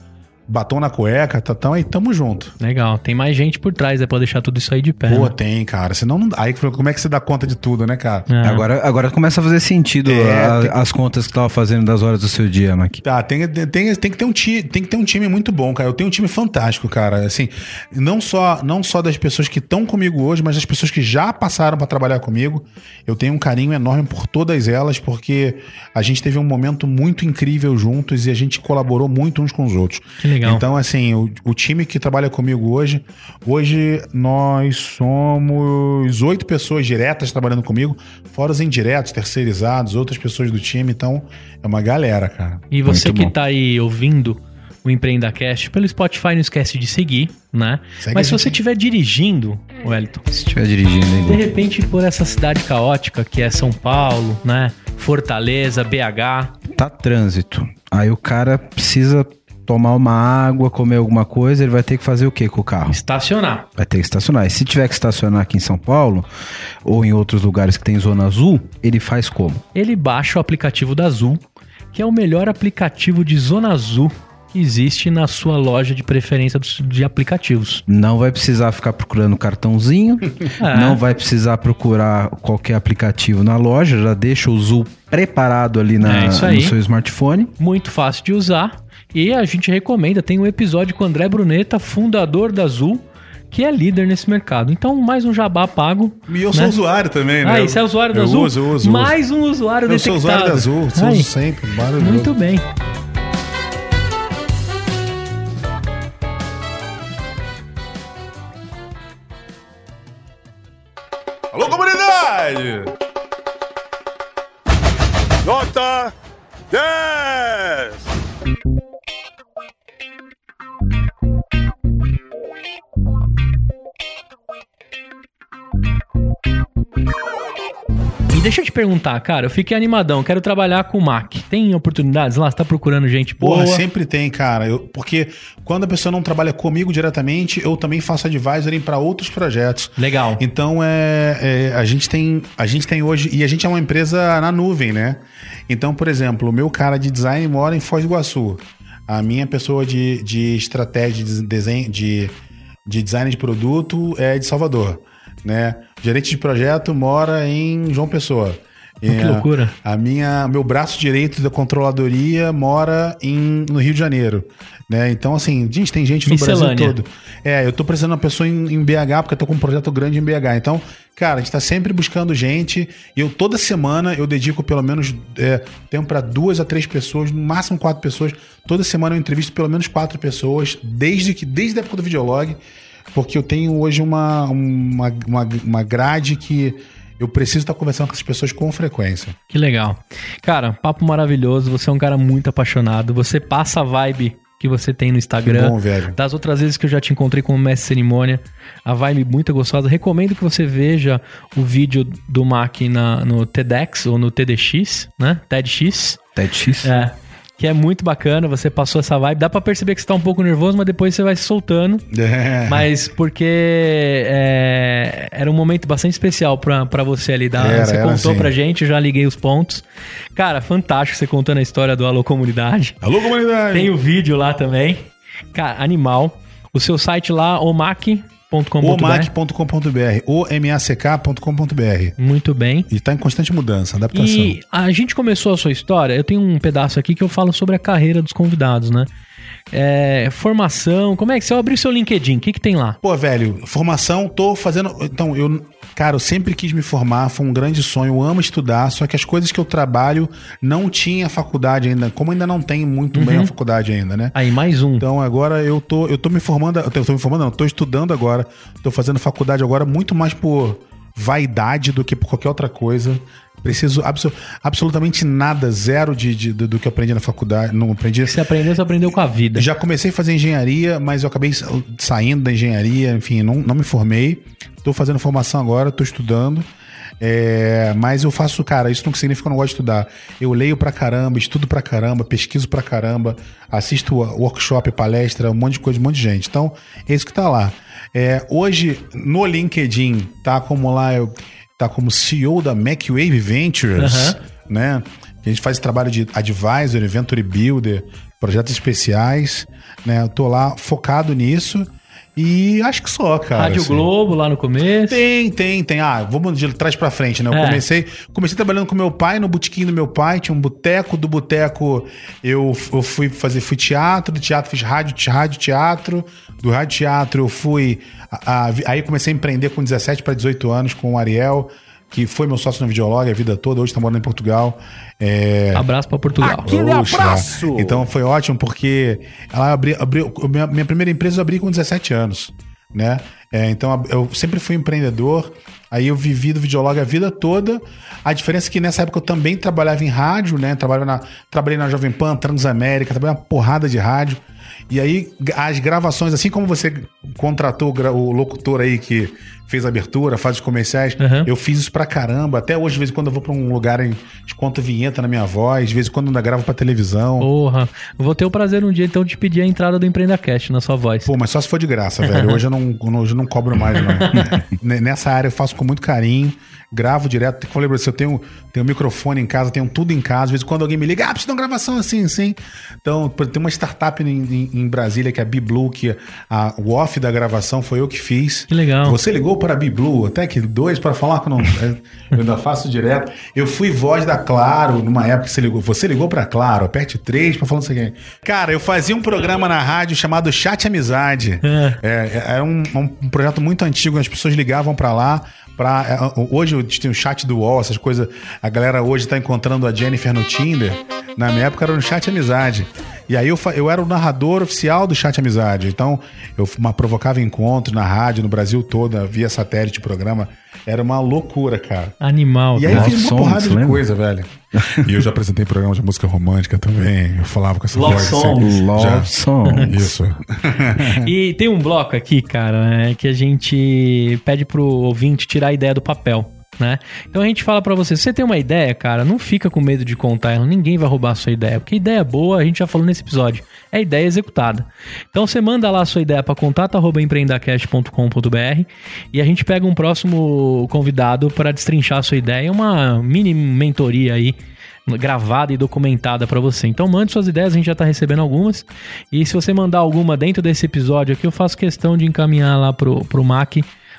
batom na cueca, tá, então aí tamo junto. Legal. Tem mais gente por trás, é pra deixar tudo isso aí de pé. Pô, né? tem, cara. Senão não. Aí como é que você dá conta de tudo, né, cara? É. Agora, agora começa a fazer sentido É, a- tem- as contas que tava fazendo das horas do seu dia, Mac. Tá, tem, tem, tem, que ter um time, tem que ter um time muito bom, cara. Eu tenho um time fantástico, cara. Assim, não só, não só das pessoas que estão comigo hoje, mas das pessoas que já passaram para trabalhar comigo. Eu tenho um carinho enorme por todas elas, porque a gente teve um momento muito incrível juntos e a gente colaborou muito uns com os outros. Que legal. Então, assim, o, o time que trabalha comigo hoje, hoje nós somos oito pessoas diretas trabalhando comigo, fora os indiretos, terceirizados, outras pessoas do time. Então, é uma galera, cara. E você Muito que bom. tá aí ouvindo o EmpreendaCast pelo Spotify, não esquece de seguir, né? Segue Mas se você estiver dirigindo, Wellington, Se estiver dirigindo, hein, de repente por essa cidade caótica que é São Paulo, né? Fortaleza, BH, Tá trânsito. Aí o cara precisa tomar uma água, comer alguma coisa, ele vai ter que fazer o que com o carro? estacionar. Vai ter que estacionar. E se tiver que estacionar aqui em São Paulo, ou em outros lugares que tem zona azul, ele faz como? Ele baixa o aplicativo da Azul, que é o melhor aplicativo de zona azul que existe na sua loja de preferência de aplicativos. Não vai precisar ficar procurando cartãozinho, É. não vai precisar procurar qualquer aplicativo na loja, já deixa o Zul preparado ali na, É no seu smartphone. Muito fácil de usar. E a gente recomenda, tem um episódio com o André Bruneta, fundador da Azul, que é líder nesse mercado. Então, mais um jabá pago. E eu né? sou usuário também, né? Ah, e você é usuário da eu Azul? Uso, eu uso, Mais um usuário. Eu detectado. sou usuário da Azul, eu uso sempre. maravilhoso. Muito bem. Alô, comunidade! Nota 10! Deixa eu te perguntar, cara, eu fiquei animadão, quero trabalhar com o Mac. Tem oportunidades lá? Você tá procurando gente boa? Porra, sempre tem, cara. Eu- porque quando a pessoa não trabalha comigo diretamente, eu também faço advisory para outros projetos. Legal. Então é, é, a gente tem a gente tem hoje e a gente é uma empresa na nuvem, né? Então, por exemplo, o meu cara de design mora em Foz do Iguaçu. A minha pessoa de, de estratégia de desenho de, de design de produto é de Salvador, né? Gerente de projeto mora em João Pessoa. Que loucura. A minha, meu braço direito da controladoria mora em, no Rio de Janeiro. Né? Então, assim, gente, tem gente no Brasil todo. É, eu tô precisando de uma pessoa em, em BH, porque eu tô com um projeto grande em BH. Então, cara, a gente tá sempre buscando gente. E eu, toda semana, eu dedico pelo menos é, tempo para duas a três pessoas, no máximo quatro pessoas. Toda semana eu entrevisto pelo menos quatro pessoas, desde, que, desde a época do videolog, porque eu tenho hoje uma, uma, uma, uma grade que eu preciso estar conversando com essas pessoas com frequência. Que legal. Cara, papo maravilhoso. Você é um cara muito apaixonado. Você passa a vibe que você tem no Instagram. Que bom, velho. Das outras vezes que eu já te encontrei como mestre cerimônia, a vibe muito gostosa. Recomendo que você veja o vídeo do Mac na, no TEDx ou no TEDx, né? TEDx. TEDx. É. Que é muito bacana, você passou essa vibe. Dá pra perceber que você tá um pouco nervoso, mas depois você vai se soltando. É. Mas porque é, era um momento bastante especial pra, pra você ali. Dar, Era, você era contou assim. pra gente, eu já liguei os pontos. Cara, fantástico você contando a história do Alô Comunidade. Alô, comunidade! Tem o vídeo lá também. Cara, animal. O seu site lá, omac.com.br. omac.com.br, omack.com.br. Muito bem. E tá em constante mudança, adaptação. E a gente começou a sua história. Eu tenho um pedaço aqui que eu falo sobre a carreira dos convidados, né? É, formação, como é que você abriu seu LinkedIn? O que, que tem lá? Pô, velho, formação, tô fazendo. Então, eu. Cara, eu sempre quis me formar, foi um grande sonho. Eu amo estudar, só que as coisas que eu trabalho não tinha faculdade ainda. Como ainda não tem muito bem a faculdade ainda, né? Aí, mais um. Então agora eu tô, eu tô me formando, eu tô me formando, não, tô estudando agora, tô fazendo faculdade agora muito mais por vaidade do que por qualquer outra coisa. Preciso abso- absolutamente nada, zero de, de- do, que eu aprendi na faculdade, não aprendi. Você aprendeu, você aprendeu com a vida. Já comecei a fazer engenharia, mas eu acabei sa- saindo da engenharia, enfim, não, não me formei. Tô fazendo formação agora, tô estudando. É, mas eu faço, cara, isso não significa que eu não gosto de estudar. Eu leio pra caramba, estudo pra caramba, pesquiso pra caramba, assisto workshop, palestra, um monte de coisa, um monte de gente. Então, é isso que tá lá. É, hoje, no LinkedIn, tá como lá, eu, tá como CEO da MacWave Ventures, Aham. né? A gente faz trabalho de advisor, venture builder, projetos especiais, né? Eu tô lá focado nisso e acho que só, cara. Rádio assim. Globo lá no começo. Tem, tem, tem. Ah, vamos de trás pra frente, né? Eu É. comecei, comecei trabalhando com meu pai no botequim do meu pai, tinha um boteco, do boteco eu, eu fui fazer fui teatro, do teatro fiz rádio, rádio teatro, do rádio teatro eu fui a- a- aí comecei a empreender com 17 para 18 anos com o Ariel, que foi meu sócio no Videolog a vida toda, hoje tá morando em Portugal. É, Abraço pra Portugal. Aquele Oxa, abraço! Então foi ótimo porque ela abriu, abriu minha, minha primeira empresa eu abri com 17 anos, né? É, então eu sempre fui empreendedor. Aí eu vivi do videolog a vida toda. A diferença é que nessa época eu também trabalhava em rádio, né? Trabalhava na, trabalhei na Jovem Pan, Transamérica, trabalhei uma porrada de rádio. E aí as gravações, assim como você contratou o locutor aí que fez a abertura, faz os comerciais, Uhum. eu fiz isso pra caramba. Até hoje, de vez em quando eu vou pra um lugar e conto vinheta na minha voz, de vez em quando ainda gravo pra televisão. Porra. Vou ter o prazer um dia então de pedir a entrada do Empreenda Cast na sua voz. Pô, mas só se for de graça, velho. Hoje eu não, hoje eu não cobro mais, não. Nessa área eu faço com muito carinho, gravo direto. Como eu falei pra você, eu tenho, tenho microfone em casa, tenho tudo em casa. Às vezes quando alguém me liga, ah, preciso de uma gravação assim, assim. Então, tem uma startup em, em- em Brasília, que é a BeBlue, que a, o off da gravação foi eu que fiz. Que legal. Você ligou para a BeBlue, até que dois para falar que não. Eu ainda faço direto. Eu fui voz da Claro numa época que você ligou. Você ligou para Claro, aperte três para falar não sei quem. Cara, eu fazia um programa na rádio chamado Chat Amizade. É, era um, um projeto muito antigo, as pessoas ligavam para lá. Pra, é, hoje tem o chat do UOL, essas coisas. A galera hoje tá encontrando a Jennifer no Tinder. Na minha época era no chat amizade. E aí eu, eu era o narrador oficial do chat amizade. Então eu uma, provocava encontros na rádio, no Brasil todo, via satélite o programa. Era uma loucura, cara. Animal. E aí eu cara. fiz uma Songs, porrada de lembra? coisa, velho. e eu já apresentei programa de música romântica também. Eu falava com essa Love voz songs. assim. Love Já. Songs. Isso. E tem um bloco aqui, cara, né, que a gente pede pro ouvinte tirar a ideia do papel. Né? Então a gente fala pra você, se você tem uma ideia, cara, não fica com medo de contar ela, ninguém vai roubar a sua ideia, porque ideia boa, a gente já falou nesse episódio, é ideia executada. Então você manda lá a sua ideia para contato@empreendacast.com.br e a gente pega um próximo convidado para destrinchar a sua ideia, uma mini mentoria aí gravada e documentada pra você. Então mande suas ideias, a gente já tá recebendo algumas. E se você mandar alguma dentro desse episódio aqui, eu faço questão de encaminhar lá pro, pro Mac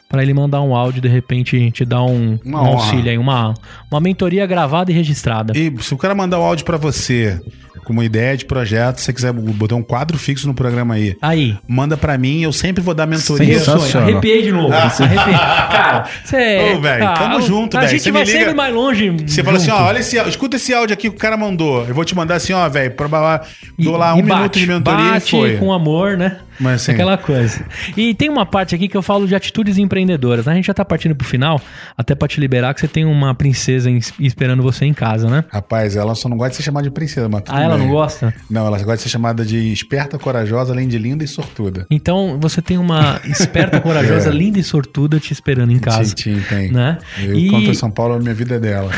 para ele mandar um áudio, de repente te dar um, um auxílio aí, uma, uma mentoria gravada e registrada. E se o cara mandar o áudio pra você com uma ideia de projeto, se você quiser botar um quadro fixo no programa aí, Aí. manda pra mim, eu sempre vou dar mentoria. Arrepiei de novo. Arrepiei. Cara, você. Ô, velho, tamo junto, A velho. gente Você vai liga- sempre mais longe. Você fala assim, ó, olha esse, áudio, escuta esse áudio aqui que o cara mandou. Eu vou te mandar assim, ó, velho, dou lá um E bate, minuto de mentoria bate e foi. com amor, né? Mas, assim- Aquela coisa. E tem uma parte aqui que eu falo de atitudes empreendedoras. né? A gente já tá partindo pro final, até pra te liberar, que você tem uma princesa em- esperando você em casa, né? Rapaz, ela só não gosta de ser chamada de princesa, mas tudo Ah, ela não gosta? Não, ela gosta de ser chamada de esperta, corajosa, além de linda e sortuda. Então você tem uma esperta, corajosa, É. linda e sortuda te esperando em casa. Tintim tem. Né? Eu E- conto em São Paulo, a minha vida é dela.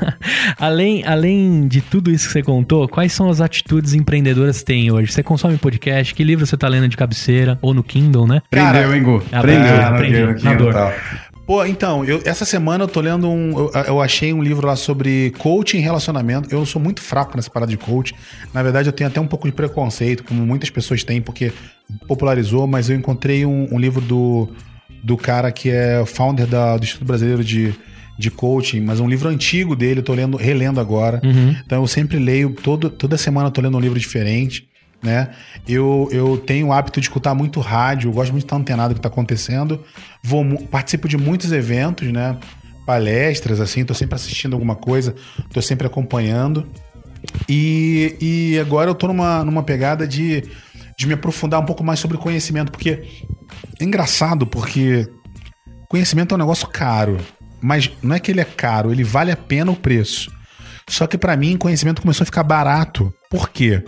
além, além de tudo isso que você contou, quais são as atitudes empreendedoras que tem hoje? Você consome podcast? Que livro você tá lendo de cabeceira? Ou no Kindle, né? Prendeu, hein, Gu? Ah, Prendeu. Na dor. Pô, então, eu- essa semana eu tô lendo um. Eu, eu achei um livro lá sobre coaching e relacionamento. Eu sou muito fraco nessa parada de coach. Na verdade, eu tenho até um pouco de preconceito, como muitas pessoas têm, porque popularizou, mas eu encontrei um, um livro do, do cara que é founder da- do Instituto Brasileiro de, de Coaching, mas é um livro antigo dele, eu tô lendo, relendo agora. Uhum. Então eu sempre leio, todo, toda semana eu tô lendo um livro diferente. Né? Eu, eu tenho o hábito de escutar muito rádio, gosto muito de estar antenado do que está acontecendo. Vou, participo de muitos eventos, né? Palestras, assim, tô sempre assistindo alguma coisa, tô sempre acompanhando. E, e agora eu tô numa, numa pegada de, de me aprofundar um pouco mais sobre conhecimento, porque é engraçado, porque conhecimento é um negócio caro, mas não é que ele é caro, ele vale a pena o preço. Só que pra mim, conhecimento começou a ficar barato. Por quê?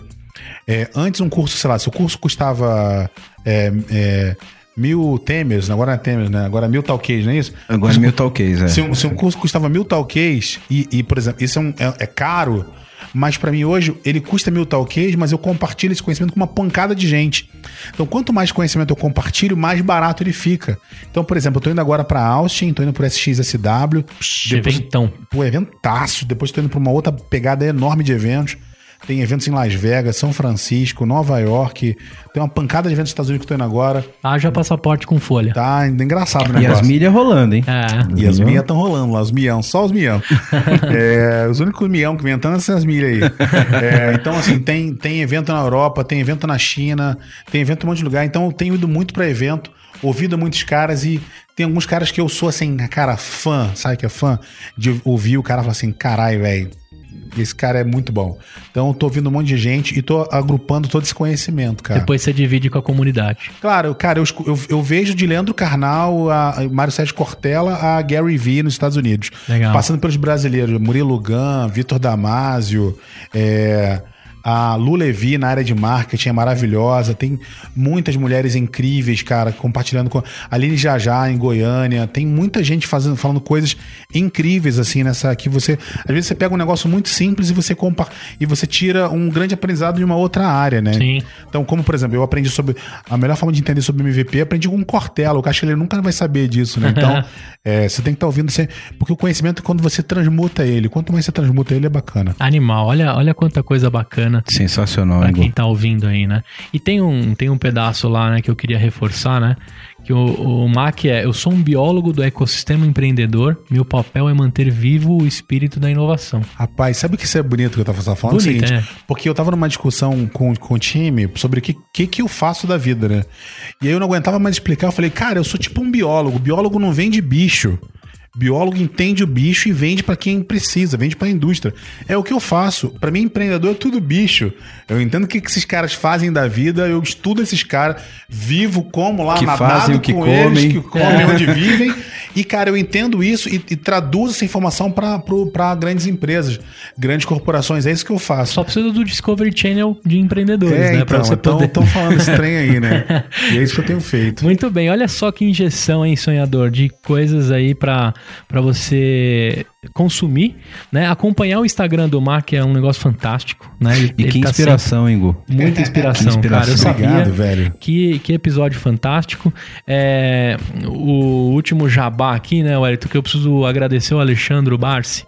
É, antes um curso, sei lá, se o curso custava é, é, mil temers, agora não é temers, né? Agora é mil talquês, não é isso? Agora é mil talquês, é. Se um, se um curso custava mil talquês, e, e, por exemplo, isso é, um- é- é caro, mas pra mim hoje ele custa mil talquês, mas eu compartilho esse conhecimento com uma pancada de gente. Então, quanto mais conhecimento eu compartilho, mais barato ele fica. Então, por exemplo, eu tô indo agora pra Austin, tô indo pro SXSW. Depois, Eventão. pô, eventaço. Depois tô indo pra uma outra pegada enorme de eventos. Tem eventos em Las Vegas, São Francisco, Nova York. Tem uma pancada de eventos nos Estados Unidos que eu tô indo agora. Haja passaporte com folha. Tá engraçado o E as negócio. milhas rolando, hein? É. E as milhas estão rolando lá, os milhão, só os milhão. É, os únicos milhão que vem entrando são as milhas aí. É, então, assim, tem, tem evento na Europa, tem evento na China, tem evento em um monte de lugar. Então, eu tenho ido muito pra evento, ouvido muitos caras e tem alguns caras que eu sou, assim, cara, fã, sabe que é fã? De ouvir o cara falar assim, carai, velho. Esse cara é muito bom. Então, eu tô ouvindo um monte de gente e tô agrupando todo esse conhecimento, cara. Depois você divide com a comunidade. Claro, cara, eu, eu, eu vejo de Leandro Carnal, a a Mário Sérgio Cortella, a Gary Vee nos Estados Unidos. Legal. Passando pelos brasileiros, Murilo Gun, Vitor Damasio, é, a Lu Levi na área de marketing é maravilhosa. Tem muitas mulheres incríveis, cara, compartilhando com a Aline Jajá em Goiânia. Tem muita gente fazendo, falando coisas incríveis, assim, nessa que você. Às vezes você pega um negócio muito simples e você compa e você tira um grande aprendizado de uma outra área, né? Sim. Então, como por exemplo, eu aprendi sobre. A melhor forma de entender sobre MVP, aprendi com o Cortella. O ele nunca vai saber disso, né? Então, é, você tem que estar ouvindo. Você, porque o conhecimento, quando você transmuta ele, quanto mais você transmuta ele, é bacana. Animal, olha, olha quanta coisa bacana Sensacional, pra quem tá ouvindo aí, né? E tem um, tem um pedaço lá, né, que eu queria reforçar, né? Que o, o Mac é, eu sou um biólogo do ecossistema empreendedor, meu papel é manter vivo o espírito da inovação. Rapaz, sabe o que isso é bonito que eu tava falando? Bonito, o seguinte, é. porque eu tava numa discussão com, com o time sobre o que, que, que eu faço da vida, né? E aí eu não aguentava mais explicar. Eu falei, cara, eu sou tipo um biólogo. Biólogo não vende bicho. Biólogo entende o bicho e vende pra quem precisa, vende pra indústria. É o que eu faço. Pra mim, empreendedor é tudo bicho. Eu entendo o que, que esses caras fazem da vida, eu estudo esses caras, vivo como lá, Que nadado fazem, o que com comem. eles, que comem onde vivem. E, cara, eu entendo isso e, e traduzo essa informação para grandes empresas, grandes corporações. É isso que eu faço. Só precisa do Discovery Channel de empreendedores, é, né? Pra então, você então poder... estão falando esse trem aí, né? E é isso que eu tenho feito. Muito bem, olha só que injeção, hein, sonhador, de coisas aí pra, para você consumir, né? Acompanhar o Instagram do Mac é um negócio fantástico, né? Ele- E ele que tá inspiração, sempre- Muita inspiração, Que inspiração. cara. Eu sabia. Obrigado, velho. Que, que episódio fantástico. É, o último jabá aqui, né, Wellington, que eu preciso agradecer o Alexandre Barsi,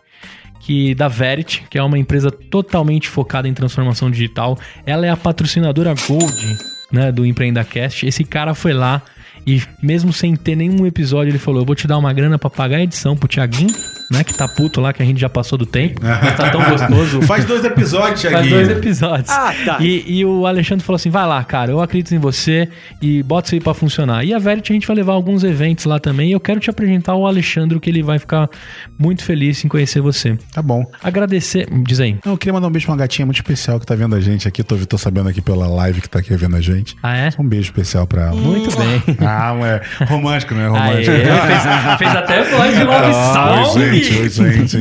que da Verity, que é uma empresa totalmente focada em transformação digital. Ela é a patrocinadora Gold, né, do EmpreendaCast. Esse cara foi lá e mesmo sem ter nenhum episódio, ele falou: "Eu vou te dar uma grana pra pagar a edição pro Tiaguinho, né, que tá puto lá que a gente já passou do tempo. Mas tá tão gostoso. Faz dois episódios, Faz Thiaguinho. dois episódios. Ah, tá. E, e o Alexandre falou assim: vai lá, cara, eu acredito em você e bota isso aí pra funcionar. E a Verity a gente vai levar alguns eventos lá também. E eu quero te apresentar o Alexandre, que ele vai ficar muito feliz em conhecer você. Tá bom. Agradecer. Diz aí. Eu queria mandar um beijo pra uma gatinha muito especial que tá vendo a gente aqui. Tô, tô sabendo aqui pela live que tá aqui vendo a gente. Ah, é? Um beijo especial pra ela. Muito bem. Ah, é romântico, não é Aê, romântico? fez, fez até voz de love song. Gente, oi, gente.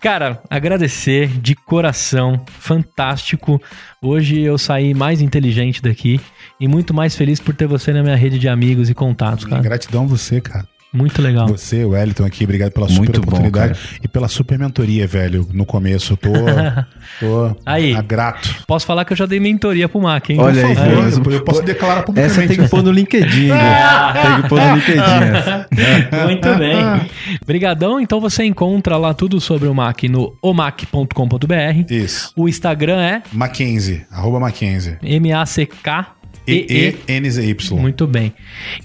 Cara, agradecer de coração, fantástico. Hoje eu saí mais inteligente daqui e muito mais feliz por ter você na minha rede de amigos e contatos, cara. Gratidão a você, cara. Muito legal. Você, o Wellington aqui, obrigado pela super Muito bom, oportunidade e pela super mentoria, velho, no começo. Eu tô, tô Aí. grato. Posso falar que eu já dei mentoria pro Mac, hein? Olha aí, Por favor, Deus. eu posso declarar publicamente. Essa tem que pôr no LinkedIn, Gu. Tem que pôr no LinkedIn. essa. Muito bem. Brigadão. Então você encontra lá tudo sobre o Mac no omac.com.br. Isso. O Instagram é Mackenzie, arroba Mackenzie. M-A-C-K E-E. E-E-N-Z-Y. Muito bem.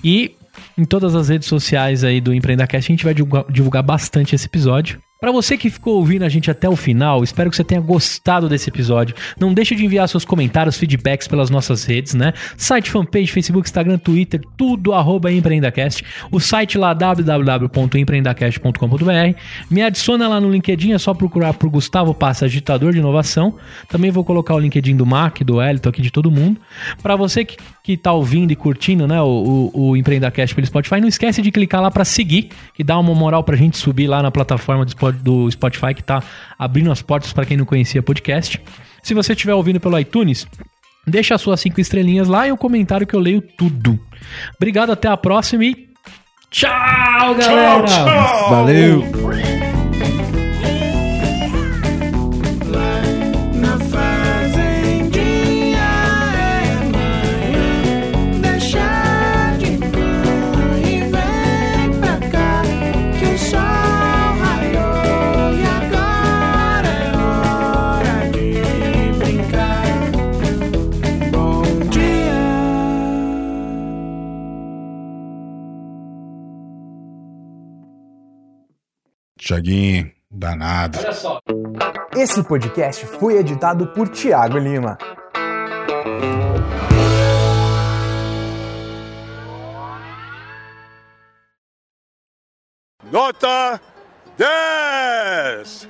E em todas as redes sociais aí do EmpreendaCast, a gente vai divulgar, divulgar bastante esse episódio. Pra você que ficou ouvindo a gente até o final, espero que você tenha gostado desse episódio. Não deixe de enviar seus comentários, feedbacks pelas nossas redes, né? Site, fanpage, Facebook, Instagram, Twitter, tudo arroba EmpreendaCast. O site lá www.empreendacast.com.br. Me adiciona lá no LinkedIn, é só procurar por Gustavo Passa, agitador de inovação. Também vou colocar o LinkedIn do Mac, do Elton aqui de todo mundo. Pra você que, que tá ouvindo e curtindo, né, o, o, o EmpreendaCast pelo Spotify, não esquece de clicar lá pra seguir, que dá uma moral pra gente subir lá na plataforma do Spot- do Spotify, que tá abrindo as portas pra quem não conhecia podcast. Se você estiver ouvindo pelo iTunes, deixa as suas cinco estrelinhas lá e um comentário que eu leio tudo. Obrigado, até a próxima e tchau, galera! Valeu! Tiaguinho, danado. Esse podcast foi editado por Tiago Lima. Nota 10!